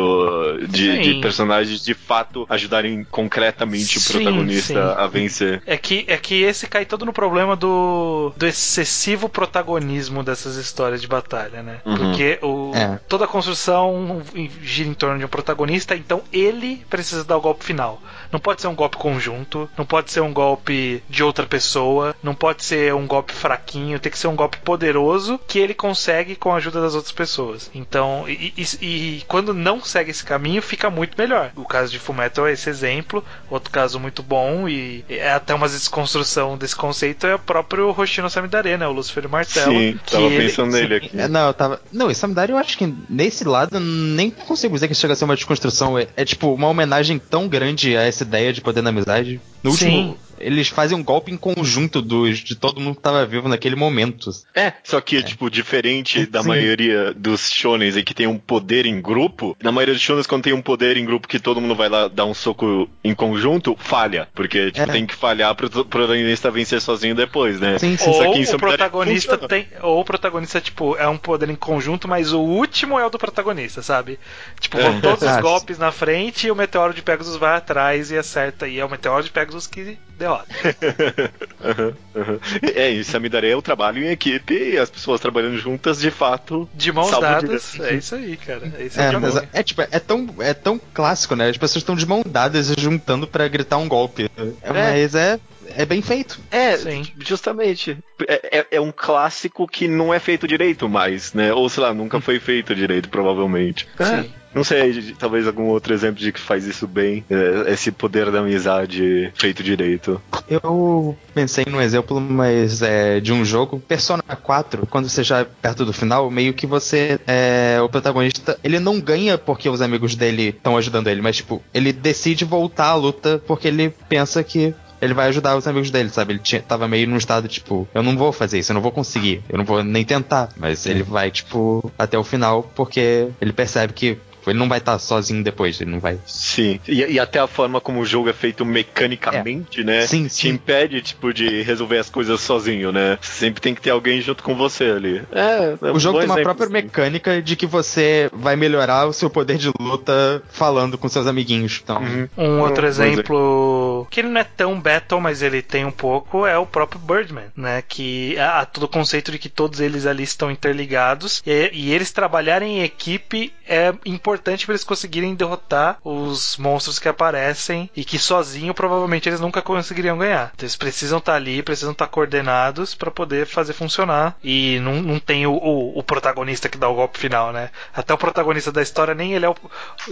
de, de personagens de fato ajudarem concretamente sim, o protagonista sim. a vencer. É que, é que esse cai todo no problema do, do excessivo protagonismo dessas histórias de batalha, né? Uhum. Porque o, é. toda a construção gira em torno de um protagonista, então ele precisa dar o golpe final. Não pode ser um golpe conjunto, não pode ser um golpe de outra pessoa, não pode ser um golpe fraquinho, tem que ser um golpe poderoso que ele consegue com a ajuda das outras pessoas. Então, e, e, e quando não segue esse caminho, fica muito melhor. O caso de Fullmetal é esse exemplo, outro caso muito bom e é até uma desconstrução desse conceito é o próprio Hoshino Samidare, né? O Lucifer e Martelo. Sim, tava ele, pensando nele aqui. É, não, eu tava. Não, esse Samidare eu acho que nesse lado nem consigo dizer que chega a ser uma desconstrução. É, é tipo uma homenagem tão grande a essa ideia de poder na amizade. No último, Sim eles fazem um golpe em conjunto dos, de todo mundo que tava vivo naquele momento. É, só que, é. tipo, diferente da Sim. maioria dos shonens em que tem um poder em grupo, na maioria dos shonens, quando tem um poder em grupo que todo mundo vai lá dar um soco em conjunto, falha. Porque, tipo, é. tem que falhar pro protagonista vencer sozinho depois, né? Sim, sim. Ou o protagonista tem. Ou o protagonista, tipo, é um poder em conjunto, mas o último é o do protagonista, sabe? Tipo, vão é. todos os golpes na frente e o meteoro de Pegasus vai atrás e acerta. E é o meteoro de Pegasus que derrota. uhum, uhum. É, isso a Midare é o trabalho em equipe e as pessoas trabalhando juntas de fato. De mãos dadas. É isso aí, cara. É, isso é, é, é, tipo, é tão, é tão clássico, né? As pessoas estão de mão dadas juntando para gritar um golpe. É. Mas é é bem feito. É, Sim. justamente. É, é, é, um clássico que não é feito direito mais, né? Ou sei lá, nunca foi feito direito, provavelmente. Sim. Não sei, talvez algum outro exemplo de que faz isso bem, é, esse poder da amizade feito direito. Eu pensei num exemplo, mas é de um jogo, Persona 4, quando você já é perto do final, meio que você é o protagonista, ele não ganha porque os amigos dele estão ajudando ele, mas tipo, ele decide voltar à luta porque ele pensa que ele vai ajudar os amigos dele, sabe? Ele tinha, tava meio num estado tipo, eu não vou fazer isso, eu não vou conseguir, eu não vou nem tentar. Mas ele vai, tipo, até o final porque ele percebe que Tipo, ele não vai estar tá sozinho depois, ele não vai. Sim. E, e, até a forma como o jogo é feito mecanicamente, é. né? Sim, sim. Te impede, tipo, de resolver as coisas sozinho, né? Sempre tem que ter alguém junto com você ali. É, é o jogo tem uma própria mecânica de que você vai melhorar o seu poder de luta falando com seus amiguinhos. Então. Uhum. Um outro um, exemplo que ele não é tão battle, mas ele tem um pouco, é o próprio Birdman, né? Que há todo o conceito de que todos eles ali estão interligados e, e eles trabalharem em equipe é importante importante para eles conseguirem derrotar os monstros que aparecem e que sozinho provavelmente eles nunca conseguiriam ganhar. Então, eles precisam estar tá ali, precisam estar tá coordenados para poder fazer funcionar. E não, não tem o, o, o, protagonista que dá o golpe final, né? Até o protagonista da história, nem ele é o.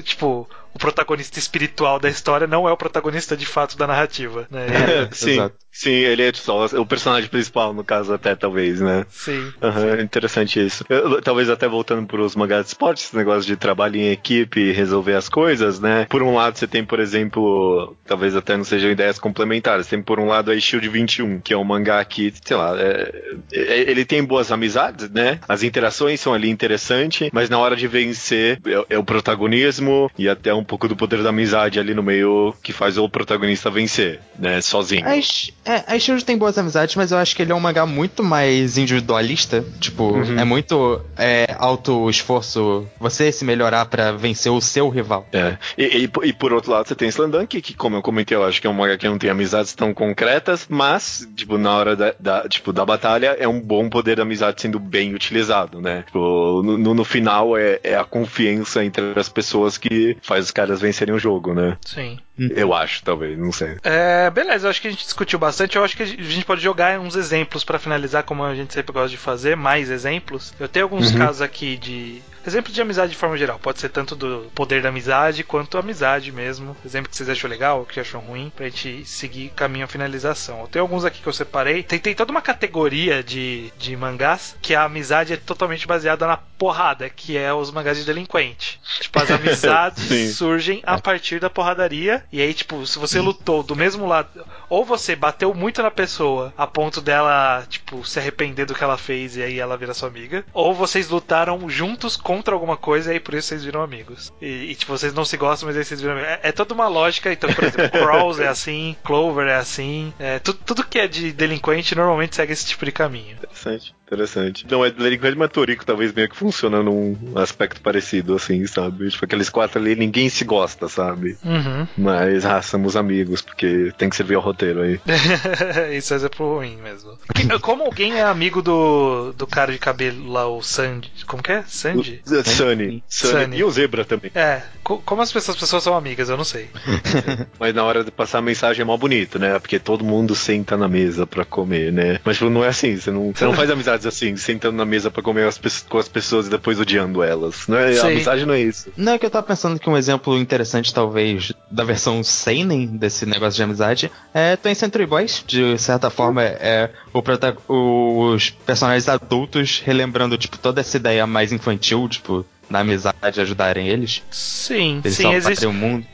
Tipo, o protagonista espiritual da história não é o protagonista de fato da narrativa, né? É, sim, sim, ele é só o personagem principal, no caso, até talvez, né? Sim. Uhum, sim. Interessante isso. Eu, talvez até voltando para os mangás de esporte, esse negócio de trabalho em equipe e resolver as coisas, né? Por um lado, você tem, por exemplo, talvez até não sejam ideias complementares. Tem, por um lado, a Shield 21, que é um mangá que, sei lá, é, é, ele tem boas amizades, né? As interações são ali interessantes, mas na hora de vencer é, é o protagonismo e até um pouco do poder da amizade ali no meio que faz o protagonista vencer, né? Sozinho. A, é, a Shield tem boas amizades, mas eu acho que ele é um mangá muito mais individualista. Tipo, uhum. é muito é, alto esforço você se melhorar para vencer o seu rival. É. E, e, e, por outro lado, você tem Slandunk, que, como eu comentei, eu acho que é um mangá que não tem amizades tão concretas, mas, tipo, na hora da, da tipo, da batalha, é um bom poder da amizade sendo bem utilizado, né? Tipo, no, no final é, é a confiança entre as pessoas que faz caras vencerem o jogo, né? Sim. Eu acho, talvez, não sei. É, beleza, eu acho que a gente discutiu bastante. Eu acho que a gente pode jogar uns exemplos para finalizar, como a gente sempre gosta de fazer, mais exemplos. Eu tenho alguns uhum. casos aqui de Exemplo de amizade de forma geral. Pode ser tanto do poder da amizade quanto amizade mesmo. Exemplo que vocês acham legal ou que acham ruim, pra gente seguir caminho à finalização. Eu tenho alguns aqui que eu separei. Tem, tem toda uma categoria de, de mangás que a amizade é totalmente baseada na porrada, que é os mangás de delinquente. Tipo, as amizades surgem a partir da porradaria. E aí, tipo, se você lutou do mesmo lado, ou você bateu muito na pessoa a ponto dela, tipo, se arrepender do que ela fez e aí ela vira sua amiga, ou vocês lutaram juntos contra alguma coisa e aí por isso vocês viram amigos. E, e tipo, vocês não se gostam, mas aí vocês viram amigos. É, é toda uma lógica. Então, por exemplo, Crawls é assim, Clover é assim. É, tudo, tudo que é de delinquente normalmente segue esse tipo de caminho. Interessante. Interessante. Não, é Delinquente Matorico talvez meio que funciona num aspecto parecido, assim, sabe? Tipo, aqueles quatro ali, ninguém se gosta, sabe? Uhum. Mas, ah, somos amigos, porque tem que servir ao roteiro aí. Isso é exemplo ruim mesmo. Como alguém é amigo do, do cara de cabelo lá, o Sandy? Como que é? Sandy? O, Sunny. Sunny. Sunny. E o Zebra também. É. Como as pessoas, as pessoas são amigas, eu não sei. Mas na hora de passar a mensagem é mó bonito, né? Porque todo mundo senta na mesa pra comer, né? Mas tipo, não é assim, você não, você não faz amizade amizades assim, sentando na mesa para comer as, com as pessoas e depois odiando elas. Não é, a amizade não é isso. Não, é que eu tava pensando que um exemplo interessante, talvez, da versão seinen desse negócio de amizade é Twin Century Boys. De certa forma, é o, os personagens adultos relembrando, tipo, toda essa ideia mais infantil, tipo, na amizade ajudarem eles? Sim, eles sim, existe,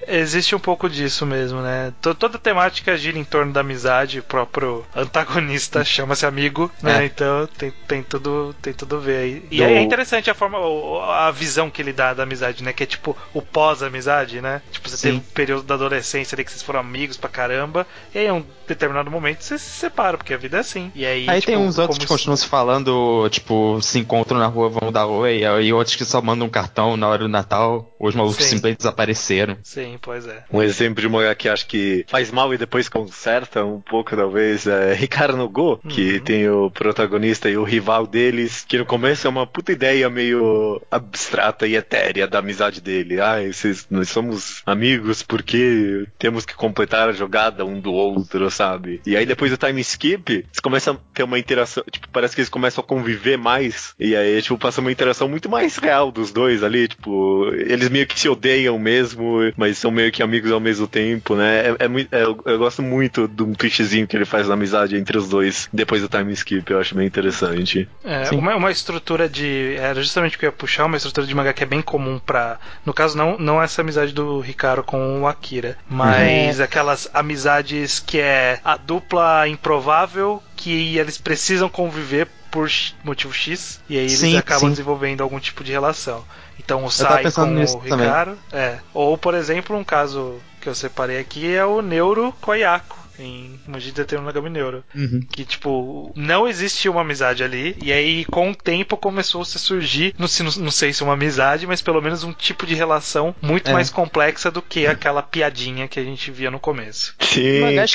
existe um pouco disso mesmo, né? Toda a temática gira em torno da amizade, o próprio antagonista chama-se amigo, né? É. Então tem, tem, tudo, tem tudo a ver aí. E Do... é interessante a forma, a visão que ele dá da amizade, né? Que é tipo o pós-amizade, né? Tipo, você sim. teve um período da adolescência ali que vocês foram amigos pra caramba, e aí em um determinado momento você se separa, porque a vida é assim. E aí, aí tipo, tem uns outros que continuam se falando, tipo, se encontram na rua, vão dar oi, e outros que só mandam um cartão na hora do Natal, os malucos Sim. simplesmente desapareceram. Sim, pois é. Um exemplo de uma que acho que faz mal e depois conserta um pouco, talvez, é Ricardo no Go, que uhum. tem o protagonista e o rival deles, que no começo é uma puta ideia meio abstrata e etérea da amizade dele. Ah, esses, nós somos amigos porque temos que completar a jogada um do outro, sabe? E aí depois do time skip, eles começam a ter uma interação, tipo, parece que eles começam a conviver mais, e aí, tipo, passa uma interação muito mais real dos dois ali, tipo, eles meio que se odeiam mesmo, mas são meio que amigos ao mesmo tempo, né? É, é muito, é, eu, eu, gosto muito de um twistzinho que ele faz na amizade entre os dois depois do time skip, eu acho bem interessante. É, uma, uma estrutura de. Era justamente o que eu ia puxar, uma estrutura de mangá que é bem comum pra. No caso, não, não essa amizade do Ricardo com o Akira, mas uhum. aquelas amizades que é a dupla improvável que eles precisam conviver por motivo X, e aí eles sim, acabam sim. desenvolvendo algum tipo de relação. Então o Sai com o Ricardo. É. Ou, por exemplo, um caso que eu separei aqui é o Neuro Koyako em Mugida tem um Nagami Neuro. Uhum. Que, tipo, não existia uma amizade ali. E aí, com o tempo, começou a surgir, não, não sei se uma amizade, mas pelo menos um tipo de relação muito é. mais complexa do que aquela piadinha que a gente via no começo. Sim, mangá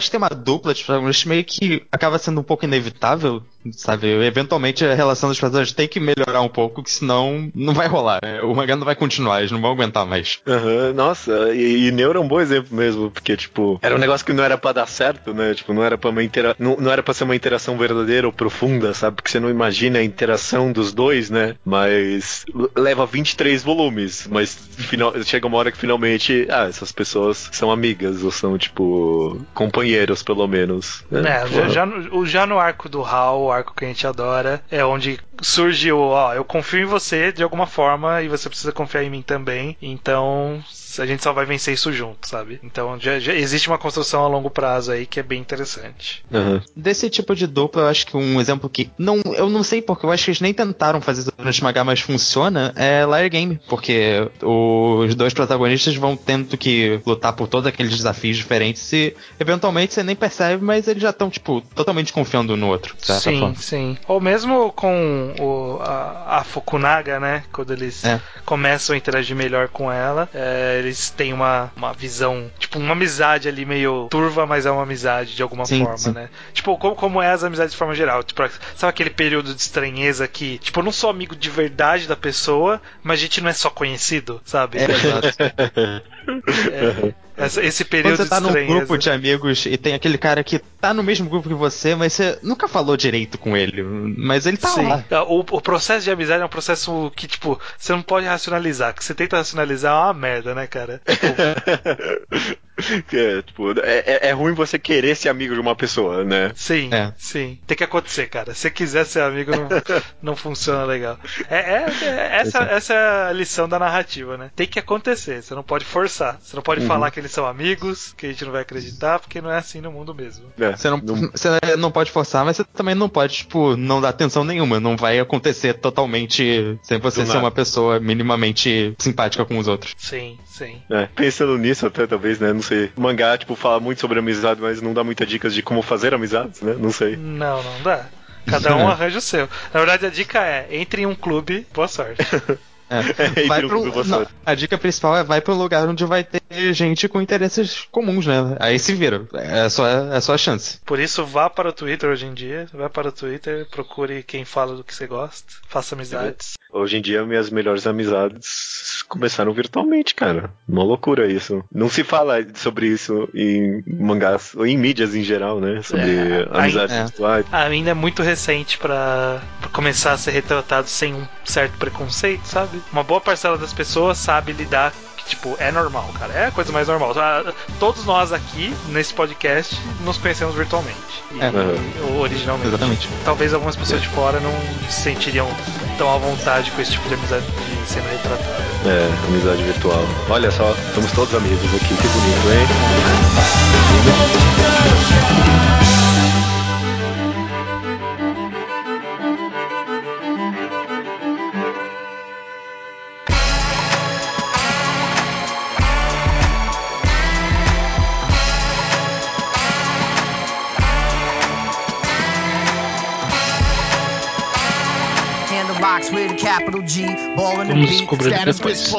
que, que tem uma dupla de protagonistas meio que acaba sendo um pouco inevitável, sabe? Eventualmente a relação dos personagens tem que melhorar um pouco, que senão não vai rolar. Né? O mangá não vai continuar, eles não vão aguentar mais. Uhum, nossa, e, e Neuro é um bom exemplo mesmo, porque, tipo, era um negócio negócio que não era para dar certo, né? Tipo, não era para uma intera... não, não era para ser uma interação verdadeira ou profunda, sabe? Porque você não imagina a interação dos dois, né? Mas leva 23 volumes, mas final... chega uma hora que finalmente, ah, essas pessoas são amigas ou são tipo companheiros pelo menos. Né? É, já, já, no, já no arco do Hal, o arco que a gente adora, é onde surgiu, ó, eu confio em você de alguma forma e você precisa confiar em mim também. Então, a gente só vai vencer isso junto, sabe? Então já, já existe uma construção a longo prazo aí que é bem interessante. Uhum. Desse tipo de dupla, eu acho que um exemplo que. Não, eu não sei porque, eu acho que eles nem tentaram fazer isso durante Magar, mas funciona, é Liar Game. Porque os dois protagonistas vão tendo que lutar por todos aqueles desafios diferentes e eventualmente você nem percebe, mas eles já estão, tipo, totalmente confiando no outro. Sim, forma. sim. Ou mesmo com o, a, a Fukunaga, né? Quando eles é. começam a interagir melhor com ela. É, eles têm uma, uma visão, tipo, uma amizade ali meio turva, mas é uma amizade de alguma sim, forma, sim. né? Tipo, como, como é as amizades de forma geral. Tipo, sabe aquele período de estranheza que, tipo, eu não sou amigo de verdade da pessoa, mas a gente não é só conhecido, sabe? É, é, essa, esse período Quando você tá num grupo de amigos e tem aquele cara que tá no mesmo grupo que você, mas você nunca falou direito com ele, mas ele tá Sim. lá. É, o, o processo de amizade é um processo que, tipo, você não pode racionalizar. Que você tenta racionalizar é uma merda, né, cara? Tipo, é, tipo, é, é, é ruim você querer ser amigo de uma pessoa, né? Sim, é. sim. Tem que acontecer, cara. Se quiser ser amigo, não, não funciona legal. É, é, é essa, essa é a lição da narrativa, né? Tem que acontecer. Você não pode forçar. Você não pode uhum. falar que eles são amigos, que a gente não vai acreditar, porque não é assim no mundo mesmo. É, você, não, não... você não pode forçar, mas você também não pode, tipo, não dar atenção nenhuma. Não vai acontecer totalmente sem você ser uma pessoa minimamente simpática com os outros. Sim, sim. É, pensando nisso até, talvez, né? Não sei. O mangá, tipo, fala muito sobre amizade, mas não dá muitas dicas de como fazer amizades, né? Não sei. Não, não dá. Cada um arranja o seu. Na verdade, a dica é: entre em um clube, boa sorte. É. vai pro, não, a dica principal é vai pro lugar onde vai ter gente com interesses comuns, né? Aí se vira. É só, é só a chance. Por isso, vá para o Twitter hoje em dia. Vá para o Twitter, procure quem fala do que você gosta, faça amizades. Hoje em dia, minhas melhores amizades começaram virtualmente, cara. Uma loucura isso. Não se fala sobre isso em mangás, ou em mídias em geral, né? Sobre é, amizades ainda, virtuais. Ainda é muito recente para começar a ser retratado sem um certo preconceito, sabe? Uma boa parcela das pessoas sabe lidar que, tipo, é normal, cara. É a coisa mais normal. Ah, todos nós aqui, nesse podcast, nos conhecemos virtualmente. E, é. Uhum. originalmente. Exatamente. Talvez algumas pessoas de fora não se sentiriam tão à vontade com esse tipo de amizade sendo retratada. É, amizade virtual. Olha só, somos todos amigos aqui, que bonito, hein? Vamos descobrir depois.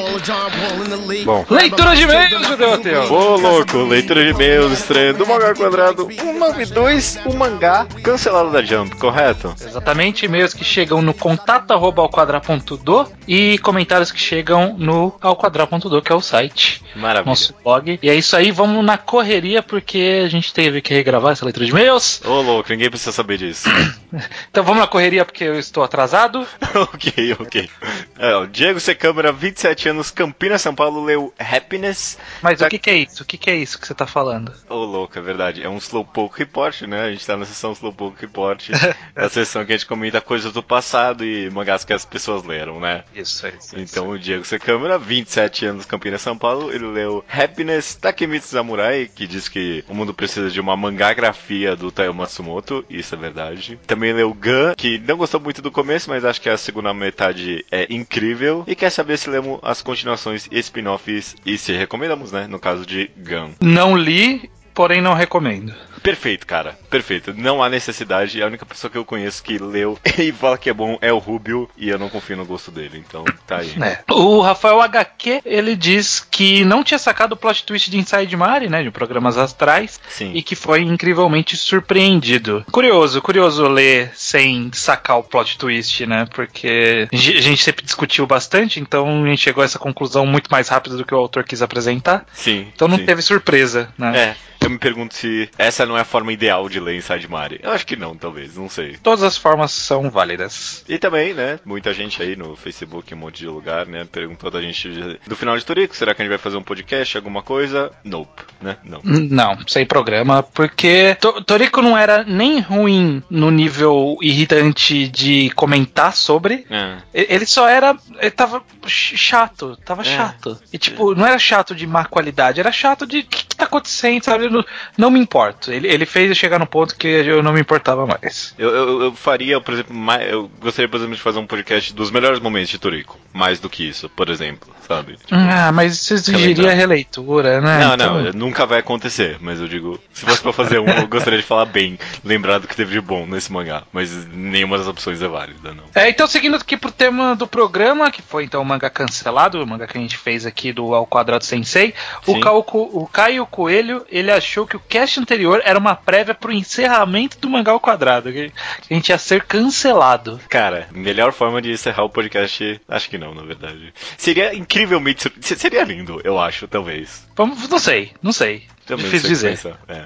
Bom, leitura de e-mails, Judeu Ateu. Ô, louco, leitura de e-mails, estreia do Mangá Quadrado 192, o mangá cancelado da Jump, correto? Exatamente, e-mails que chegam no contato arroba ao quadra.do e comentários que chegam no ao quadra.do, que é o site. Maravilha. Nosso blog. E é isso aí, vamos na correria porque a gente teve que regravar essa leitura de e-mails. Ô, louco, ninguém precisa saber disso. então vamos na correria porque eu estou atrasado. ok, ok. É, Diego C. Câmara, 27 anos, Campinas, São Paulo, leu Happiness. Mas tá... o que, que, é isso? O que, que, é isso que você tá falando? Ô, oh, louco, é verdade. É um Slowpoke Report, né? A gente tá na sessão Slowpoke Report. é a sessão que a gente comenta coisas do passado e mangás que as pessoas leram, né? Isso, é isso. Então, isso. o Diego C. Câmara, 27 anos, Campinas, São Paulo, ele leu Happiness, Takemitsu Samurai, que diz que o mundo precisa de uma mangagrafia do Taiyo Matsumoto. Isso é verdade. Também leu Gun, que não gostou muito do começo, mas acho que a segunda metade é incrível. E quer saber se lemos as continuações e spin-offs e se recomendamos, né? No caso de Gun. Não li, porém não recomendo. Perfeito, cara. Perfeito. Não há necessidade. A única pessoa que eu conheço que leu e fala que é bom é o Rubio e eu não confio no gosto dele. Então, tá aí. É. O Rafael HQ, ele diz que não tinha sacado o plot twist de Inside Mari, né? De programas astrais. Sim. E que foi incrivelmente surpreendido. Curioso, curioso ler sem sacar o plot twist, né? Porque a gente sempre discutiu bastante, então a gente chegou a essa conclusão muito mais rápido do que o autor quis apresentar. Sim. Então não sim. teve surpresa, né? É. Eu me pergunto se essa não é a forma ideal de ler Inside Mari. Eu acho que não, talvez, não sei. Todas as formas são válidas. E também, né, muita gente aí no Facebook, um monte de lugar, né, perguntou da gente do final de Torico, será que a gente vai fazer um podcast, alguma coisa? Nope, né? Não. Não, sem programa, porque Torico não era nem ruim no nível irritante de comentar sobre. É. Ele só era. Ele tava chato, tava é. chato. E tipo, não era chato de má qualidade, era chato de o que, que tá acontecendo, sabe? não, não me importo. Ele, ele fez eu chegar no ponto que eu não me importava mais. Eu, eu, eu faria, por exemplo, mais, eu gostaria, por exemplo, de fazer um podcast dos melhores momentos de Torico. Mais do que isso, por exemplo, sabe? Tipo, ah, mas isso exigiria releitura, né? Não, então... não, nunca vai acontecer. Mas eu digo, se fosse pra fazer um, eu gostaria de falar bem, lembrar do que teve de bom nesse mangá. Mas nenhuma das opções é válida, não. É, então seguindo aqui pro tema do programa, que foi então o mangá cancelado, o mangá que a gente fez aqui do Ao Quadrado Sensei, o, o Caio Coelho, ele achou que o cast anterior era uma prévia pro encerramento do Mangá ao Quadrado, que a gente ia ser cancelado. Cara, melhor forma de encerrar o podcast, acho que não, na verdade. Seria incrivelmente. Seria lindo, eu acho, talvez. Vamos, não sei, não sei. Também Difícil dizer. É.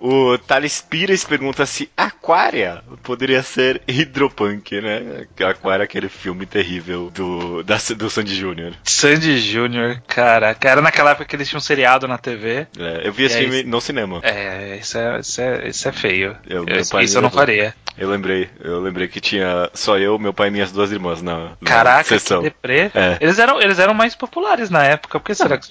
O Thales Pires pergunta se Aquaria poderia ser Hidropunk, né? Aquaria é aquele filme terrível do, da, do Sandy Júnior. Sandy Júnior, cara. Era naquela época que eles tinham um seriado na TV. É, eu vi esse filme no cinema. É, isso é, isso é, isso é feio. Eu, eu, isso eu não faria. Eu lembrei, eu lembrei que tinha só eu, meu pai e minhas duas irmãs na, na Caraca, sessão. deprê. É. Eles, eram, eles eram mais populares na época. Por que será que,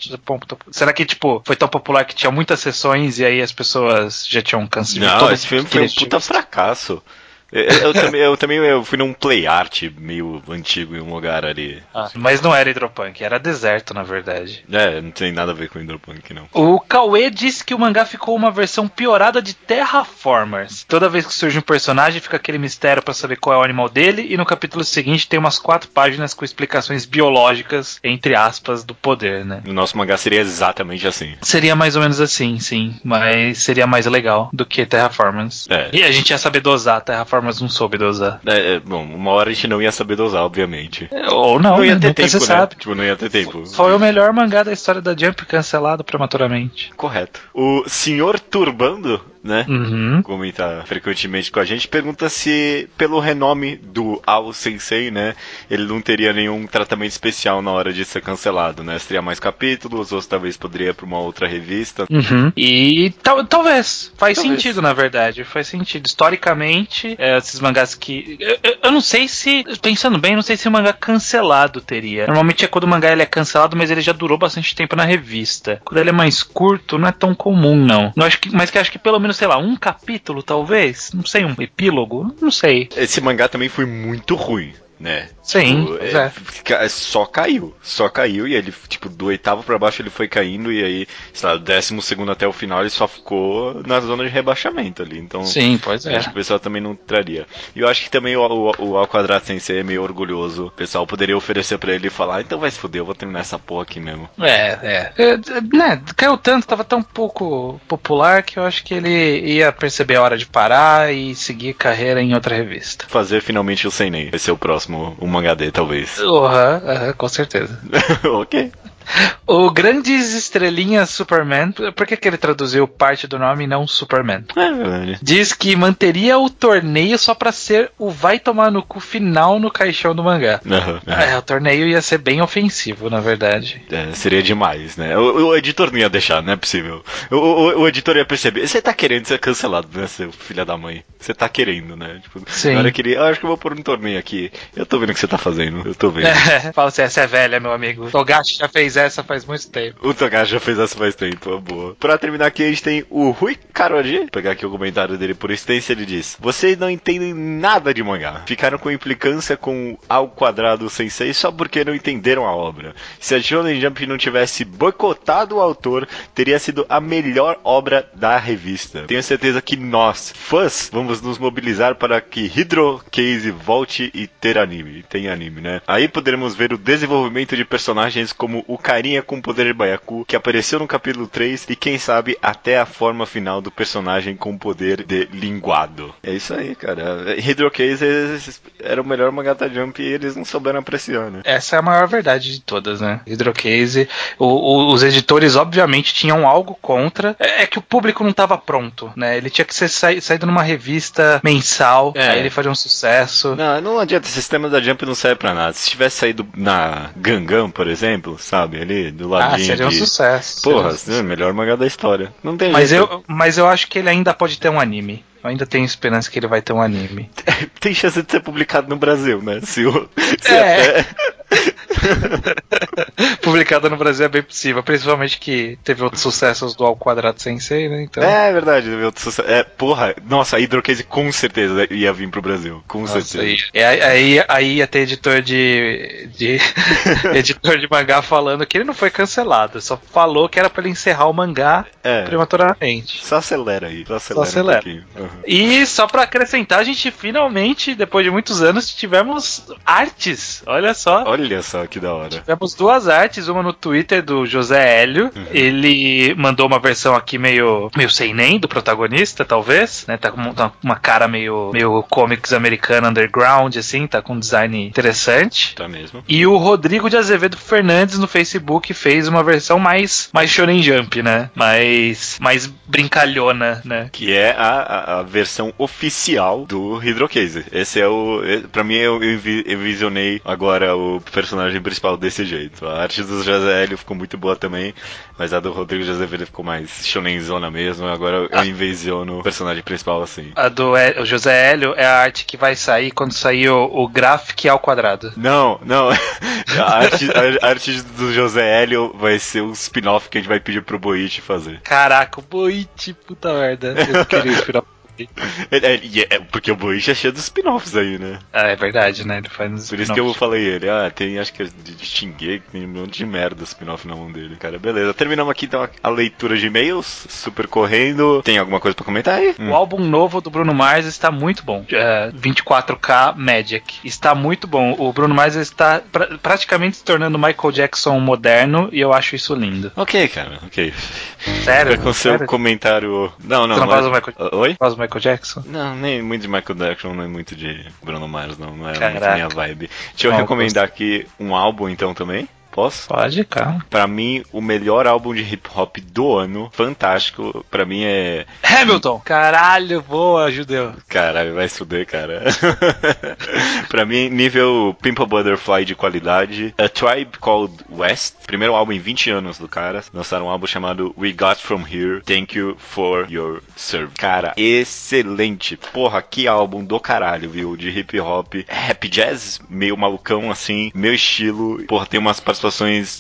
será que, tipo, foi tão popular que tinha muitas sessões e aí as pessoas já tinham cancelado? Não, esse filme foi um puta fracasso. Eu, eu, também, eu também eu fui num play art meio antigo em um lugar ali. Ah, mas não era hidropunk, era deserto, na verdade. É, não tem nada a ver com hidropunk, não. O Cauê disse que o mangá ficou uma versão piorada de Terraformers. Toda vez que surge um personagem, fica aquele mistério para saber qual é o animal dele, e no capítulo seguinte tem umas quatro páginas com explicações biológicas, entre aspas, do poder, né? O nosso mangá seria exatamente assim. Seria mais ou menos assim, sim. Mas seria mais legal do que Terraformers. É. E a gente ia saber dosar Terraformers mas não soube dosar. É, é, bom, uma hora a gente não ia saber dosar, obviamente. É, ou não, não ia né? ter tempo, né? Sabe. Tipo, não ia ter tempo. Foi o melhor mangá da história da Jump cancelado prematuramente. Correto. O Senhor Turbando né? Uhum. Comenta frequentemente com a gente, pergunta se pelo renome do Ao Sensei, né, ele não teria nenhum tratamento especial na hora de ser cancelado, né? Seria mais capítulos, ou talvez poderia para uma outra revista. Uhum. E tal, talvez faz talvez. sentido, na verdade, faz sentido. Historicamente, é, esses mangás que eu, eu, eu, não sei se pensando bem, não sei se o mangá cancelado teria. Normalmente é quando o mangá ele é cancelado, mas ele já durou bastante tempo na revista. Quando ele é mais curto, não é tão comum, não. Eu acho que, mas que acho que pelo menos menos, sei lá, um capítulo, talvez? Não sei, um epílogo? Não sei. Esse mangá também foi muito ruim né? Sim, tipo, é, é. Só caiu, só caiu e ele, tipo, do oitavo para baixo ele foi caindo e aí, sei lá, do décimo segundo até o final ele só ficou na zona de rebaixamento ali. Então, Sim, pois é. Acho que o pessoal também não traria. E eu acho que também o, o, o Ao Quadrado é meio orgulhoso. O pessoal poderia oferecer para ele e falar, ah, então vai se fuder, eu vou terminar essa porra aqui mesmo. É, é, é. Né, caiu tanto, tava tão pouco popular que eu acho que ele ia perceber a hora de parar e seguir carreira em outra revista. Fazer finalmente o Senei. Vai ser o próximo, o mangá dele, talvez. Uhum, uhum, com certeza. ok. O Grandes Estrelinhas Superman, por que, que ele traduziu parte do nome e não Superman? É verdade. Diz que manteria o torneio só pra ser o vai tomar no cu final no caixão do mangá. Uhum, É, o torneio ia ser bem ofensivo, na verdade. É, seria demais, né? O, o, editor não ia deixar, não é possível. O, o, o, editor ia perceber. Você tá querendo ser cancelado, né, seu filho da mãe? Você tá querendo, né? Tipo, Sim. Na hora que ele, ah, acho que eu vou pôr um torneio aqui. Eu tô vendo o que você tá fazendo, eu tô vendo. É, fala assim, essa é velha, meu amigo. Togashi já fez essa faz muito tempo. O Togashi já fez essa faz tempo, boa. Pra terminar aqui, a gente tem o Rui Karoji. Vou pegar aqui o comentário dele por extenso, ele diz: Vocês não entendem nada de mangá. Ficaram com implicância com ao quadrado sensei só porque não entenderam a obra. Se a Shonen Jump não tivesse boicotado o autor, teria sido a melhor obra da revista. Tenho certeza que nós, fãs, vamos nos mobilizar para que Hydro Case volte e ter anime. Tem anime, né? Aí poderemos ver o desenvolvimento de personagens como o carinha com poder de Baiacu, que apareceu no capítulo 3, e quem sabe até a forma final do personagem com poder de linguado. É isso aí, cara. Hydro Case era o melhor mangá da Jump e eles não souberam apreciar, né? Essa é a maior verdade de todas, né? Hydro Case, o, o, os editores obviamente tinham algo contra, é, é, que o público não estava pronto, né? Ele tinha que ser sa saído numa revista mensal, é. aí ele faria um sucesso. Não, não adianta, o sistema da Jump não serve pra nada. Se tivesse saído na Gangan, por exemplo, sabe, ali do ladinho. Ah, seria um sucesso. Porra, um sucesso. melhor mangá da história. Não tem mas jeito. eu, mas eu acho que ele ainda pode ter um anime. Eu ainda tenho esperança que ele vai ter um anime. tem chance de ser publicado no Brasil, né? Se, o, se é. até. Publicada no Brasil é bem possível, principalmente que teve outros sucessos do Ao Quadrado Sensei, né? Então... É, é verdade, teve outros sucessos. É, porra, nossa, a Hydrocase com certeza ia vir pro Brasil. Com nossa, certeza. Aí, aí, aí ia ter editor de. de editor de mangá falando que ele não foi cancelado, só falou que era para ele encerrar o mangá é. prematuramente. Só acelera aí, só acelera. Só acelera. Um uhum. E só para acrescentar, a gente finalmente, depois de muitos anos, tivemos artes. Olha só. Olha só, que da hora. Tivemos duas artes, uma no Twitter do José Hélio. Uhum. Ele mandou uma versão aqui meio, meio sem nem do protagonista, talvez, né? Tá com tá uma cara meio, meio comics americana underground, assim, tá com um design interessante. Tá mesmo. E o Rodrigo de Azevedo Fernandes no Facebook fez uma versão mais, mais Shonen Jump, né? Mais, mais brincalhona, né? Que é a, a, versão oficial do Hydrocase. Esse é o. Pra mim, eu, eu, eu visionei agora o personagem principal desse jeito. A arte do José Hélio ficou muito boa também, mas a do Rodrigo de Azevedo ficou mais shonenzona mesmo. Agora eu ah. envisiono o personagem principal assim. A do o José Hélio é a arte que vai sair quando sair o, o Graphic ao quadrado. Não, não. A arte, a, a arte do José Hélio vai ser um spin-off que a gente vai pedir pro Boit fazer. Caraca, o Boit, puta merda. Eu queria spin-off é, é, é, porque o Boichi é cheio dos spin-offs aí, né? Ah, é verdade, né? Ele faz Por isso que eu falei ele. Ah, tem, acho que é de Xinguei, tem um monte de merda spin-off na mão dele, cara. Beleza. Terminamos aqui então a leitura de e-mails, super correndo. Tem alguma coisa pra comentar aí? O hum. álbum novo do Bruno Mars está muito bom. É, 24K Magic. Está muito bom. O Bruno Mars está pra, praticamente se tornando Michael Jackson moderno e eu acho isso lindo. Ok, cara, ok. Sério? Com seu comentário. Não, não. Você não mas... o Michael... Oi? Faz o Michael Jackson? Não, nem muito de Michael Jackson, nem muito de Bruno Mars, não. Não é Caraca. muito minha vibe. Deixa eu recomendar aqui um álbum então também. Posso? Pode, cara. Pra mim, o melhor álbum de hip hop do ano, fantástico, pra mim é. Hamilton! Caralho, boa, judeu. Caralho, vai fuder, cara. pra mim, nível Pimple Butterfly de qualidade. A Tribe Called West, primeiro álbum em 20 anos do cara. Lançaram um álbum chamado We Got From Here, Thank You For Your Service. Cara, excelente. Porra, que álbum do caralho, viu? De hip hop. Rap jazz, meio malucão assim, meu estilo. Porra, tem umas participações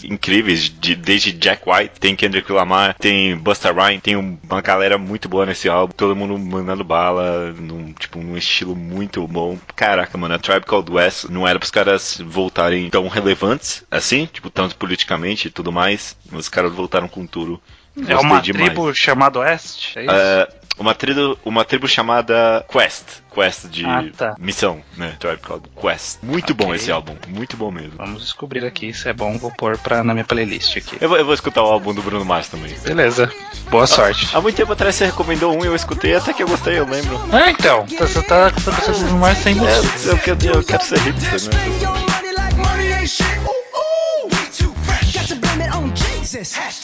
incríveis, de, desde Jack White, tem Kendrick Lamar, tem Busta Rhymes, tem uma galera muito boa nesse álbum, todo mundo mandando bala, num, tipo, num estilo muito bom. Caraca, mano, a Tribe Called West não era pros caras voltarem tão relevantes, assim, tipo, tanto politicamente e tudo mais, mas os caras voltaram com tudo. É uma demais. tribo chamada Oeste? É isso? Uh, uma tribo, uma tribo chamada Quest. Quest de ah, tá. missão, né? Tribe Called Quest. Muito okay. bom esse álbum, muito bom mesmo. Vamos descobrir aqui se é bom, vou pôr pra, na minha playlist aqui. Eu vou, eu vou escutar o álbum do Bruno Mars também. Beleza, boa sorte. Há, há, muito tempo atrás você recomendou um e eu escutei, até que eu gostei, eu lembro. Ah, então, você tá com tá, o Bruno Mars sem é, eu, eu, eu quero ser hipster, né? Hashtag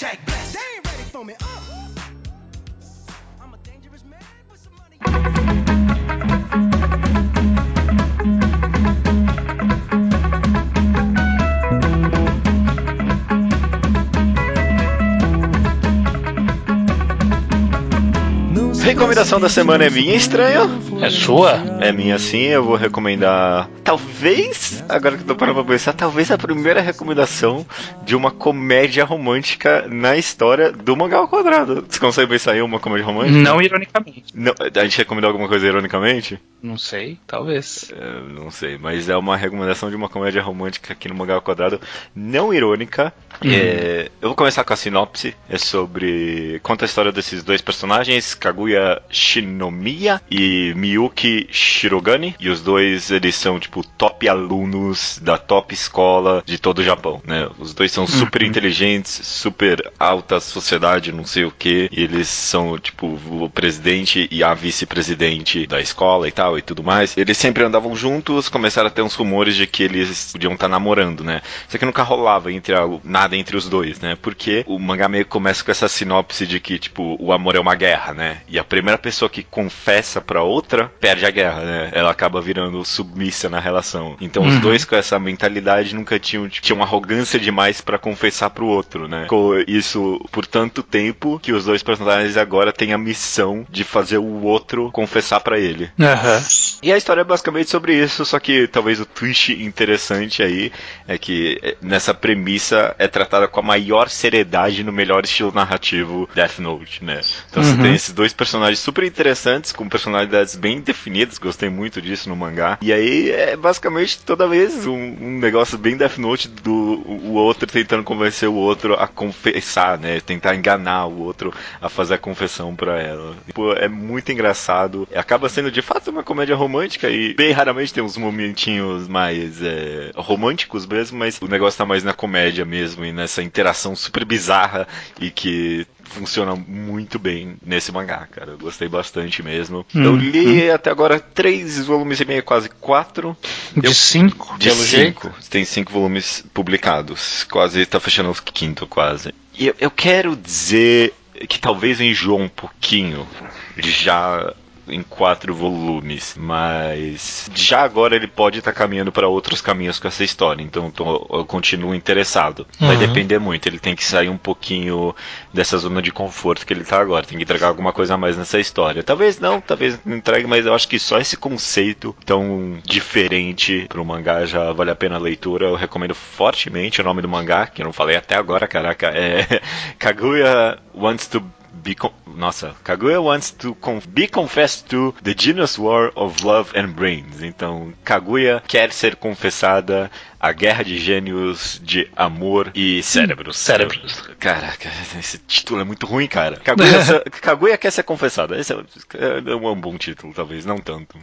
Recomendação da semana é minha, estranho? É sua? É minha sim, eu vou recomendar. Talvez, agora que eu tô parando pra pensar, talvez a primeira recomendação de uma comédia romântica na história do mangá ao quadrado. Você consegue pensar em uma comédia romântica? Não ironicamente. Não, a gente recomendou alguma coisa ironicamente? Não sei, talvez. É, não sei, mas é uma recomendação de uma comédia romântica aqui no mangá ao quadrado, não irônica. Uhum. É, eu vou começar com a sinopse. É sobre. Conta a história desses dois personagens, Kaguya Shinomiya e Miyuki Shirogane. E os dois, eles são, tipo, top alunos da top escola de todo o Japão, né? Os dois são super uhum. inteligentes, super alta sociedade, não sei o que. E eles são, tipo, o presidente e a vice-presidente da escola e tal e tudo mais. Eles sempre andavam juntos, começaram a ter uns rumores de que eles podiam estar tá namorando, né? Só que nunca rolava entre a, nada entre os dois, né? Porque o mangá meio começa com essa sinopse de que, tipo, o amor é uma guerra, né? E a primeira pessoa que confessa pra outra perde a guerra, né? Ela acaba virando submissa na relação. Então uhum. os dois com essa mentalidade nunca tinham, tinham arrogância demais para confessar pro outro, né? Ficou isso por tanto tempo que os dois personagens agora têm a missão de fazer o outro confessar para ele. Uhum. E a história é basicamente sobre isso, só que talvez o twist interessante aí é que é, nessa premissa é tratada com a maior seriedade no melhor estilo narrativo Death Note, né? Então uhum. você tem esses dois personagens super interessantes, com personalidades bem definidas, gostei muito disso no mangá. E aí é basicamente toda vez um, um negócio bem Death Note do o outro tentando convencer o outro a confessar, né? Tentar enganar o outro a fazer a confessão para ela. Tipo, é muito engraçado. Acaba sendo de fato uma comédia romântica e bem raramente tem uns momentinhos mais é, românticos mesmo, mas o negócio tá mais na comédia mesmo e nessa interação super bizarra e que funciona muito bem nesse mangá, cara. Eu gostei bastante mesmo. Hum, eu li hum. até agora três volumes e meio, quase quatro. De eu, cinco? De cinco. Tem cinco volumes publicados. Quase tá fechando o quinto, quase. E eu, eu quero dizer que talvez enjoou um pouquinho já em quatro volumes, mas já agora ele pode estar tá caminhando para outros caminhos com essa história, então tô, eu continuo interessado. Uhum. Vai depender muito, ele tem que sair um pouquinho dessa zona de conforto que ele está agora, tem que entregar alguma coisa a mais nessa história. Talvez não, talvez não entregue, mas eu acho que só esse conceito tão diferente para o mangá já vale a pena a leitura. Eu recomendo fortemente o nome do mangá, que eu não falei até agora, caraca, é Kaguya Wants to be nossa, Kaguya wants to be confessed to the genius war of love and brains. Então, Kaguya quer ser confessada a guerra de gênios de amor e cérebros. Cérebros. Caraca, esse título é muito ruim, cara. Kaguya, Kaguya quer ser confessada. Esse é, é um bom título, talvez, não tanto.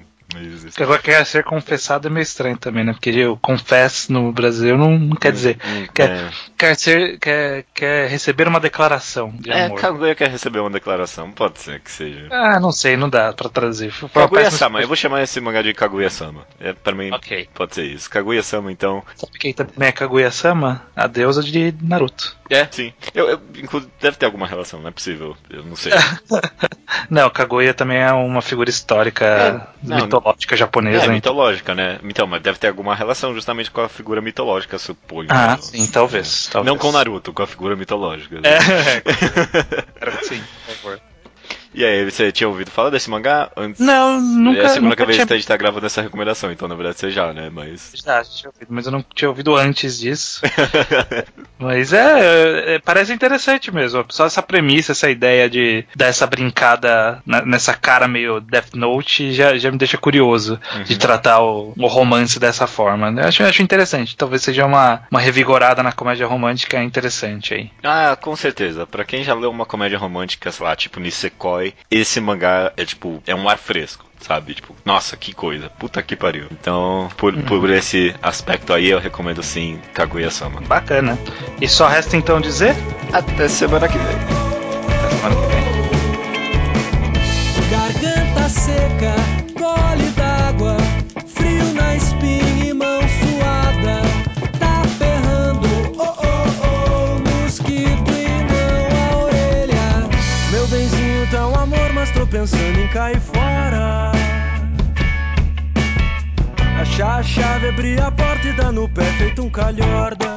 Que agora quer ser confessado é meio estranho também, né? Porque eu confesso no Brasil não, não quer hum, dizer. Hum, quer, é. quer ser. Quer, quer receber uma declaração de é, amor. Kaguya quer receber uma declaração, pode ser que seja. Ah, não sei, não dá pra traduzir. Kaguya-sama, eu vou chamar esse mangá de Kaguya-sama. É, pra mim, okay. pode ser isso. Kaguya-sama, então. Sabe quem também é Kaguya-sama? A deusa de Naruto. É, sim. Eu, eu, deve ter alguma relação, não é possível. Eu não sei. não, Kaguya também é uma figura histórica é, não, mitológica japonesa. É, mitológica, né? Então, mas deve ter alguma relação justamente com a figura mitológica, suponho. Ah, sim, talvez, talvez. Não com Naruto, com a figura mitológica. É, é, sim, por favor. E aí, você tinha ouvido falar desse mangá antes? Não, nunca. É a segunda nunca vez tinha... que a gente tá gravando essa recomendação, então na verdade você já, né? Mas. Já, tinha ouvido, mas eu não tinha ouvido antes disso. mas é, é, parece interessante mesmo. Só essa premissa, essa ideia de dar essa brincada nessa cara meio Death Note já, já me deixa curioso uhum. de tratar o, o, romance dessa forma. Eu acho, acho interessante. Talvez seja uma, uma revigorada na comédia romântica interessante aí. Ah, com certeza. Para quem já leu uma comédia romântica, sei lá, tipo Nisekoi esse mangá é tipo, é um ar fresco sabe? Tipo, nossa, que coisa, puta que pariu. Então, por, uhum. por esse aspecto aí, eu recomendo sim Kaguya-sama. Bacana. E só resta então dizer? Até semana que vem. Até semana que vem. Cair fora. Achar a chave, abrir a porta e dar no pé feito um calhorda.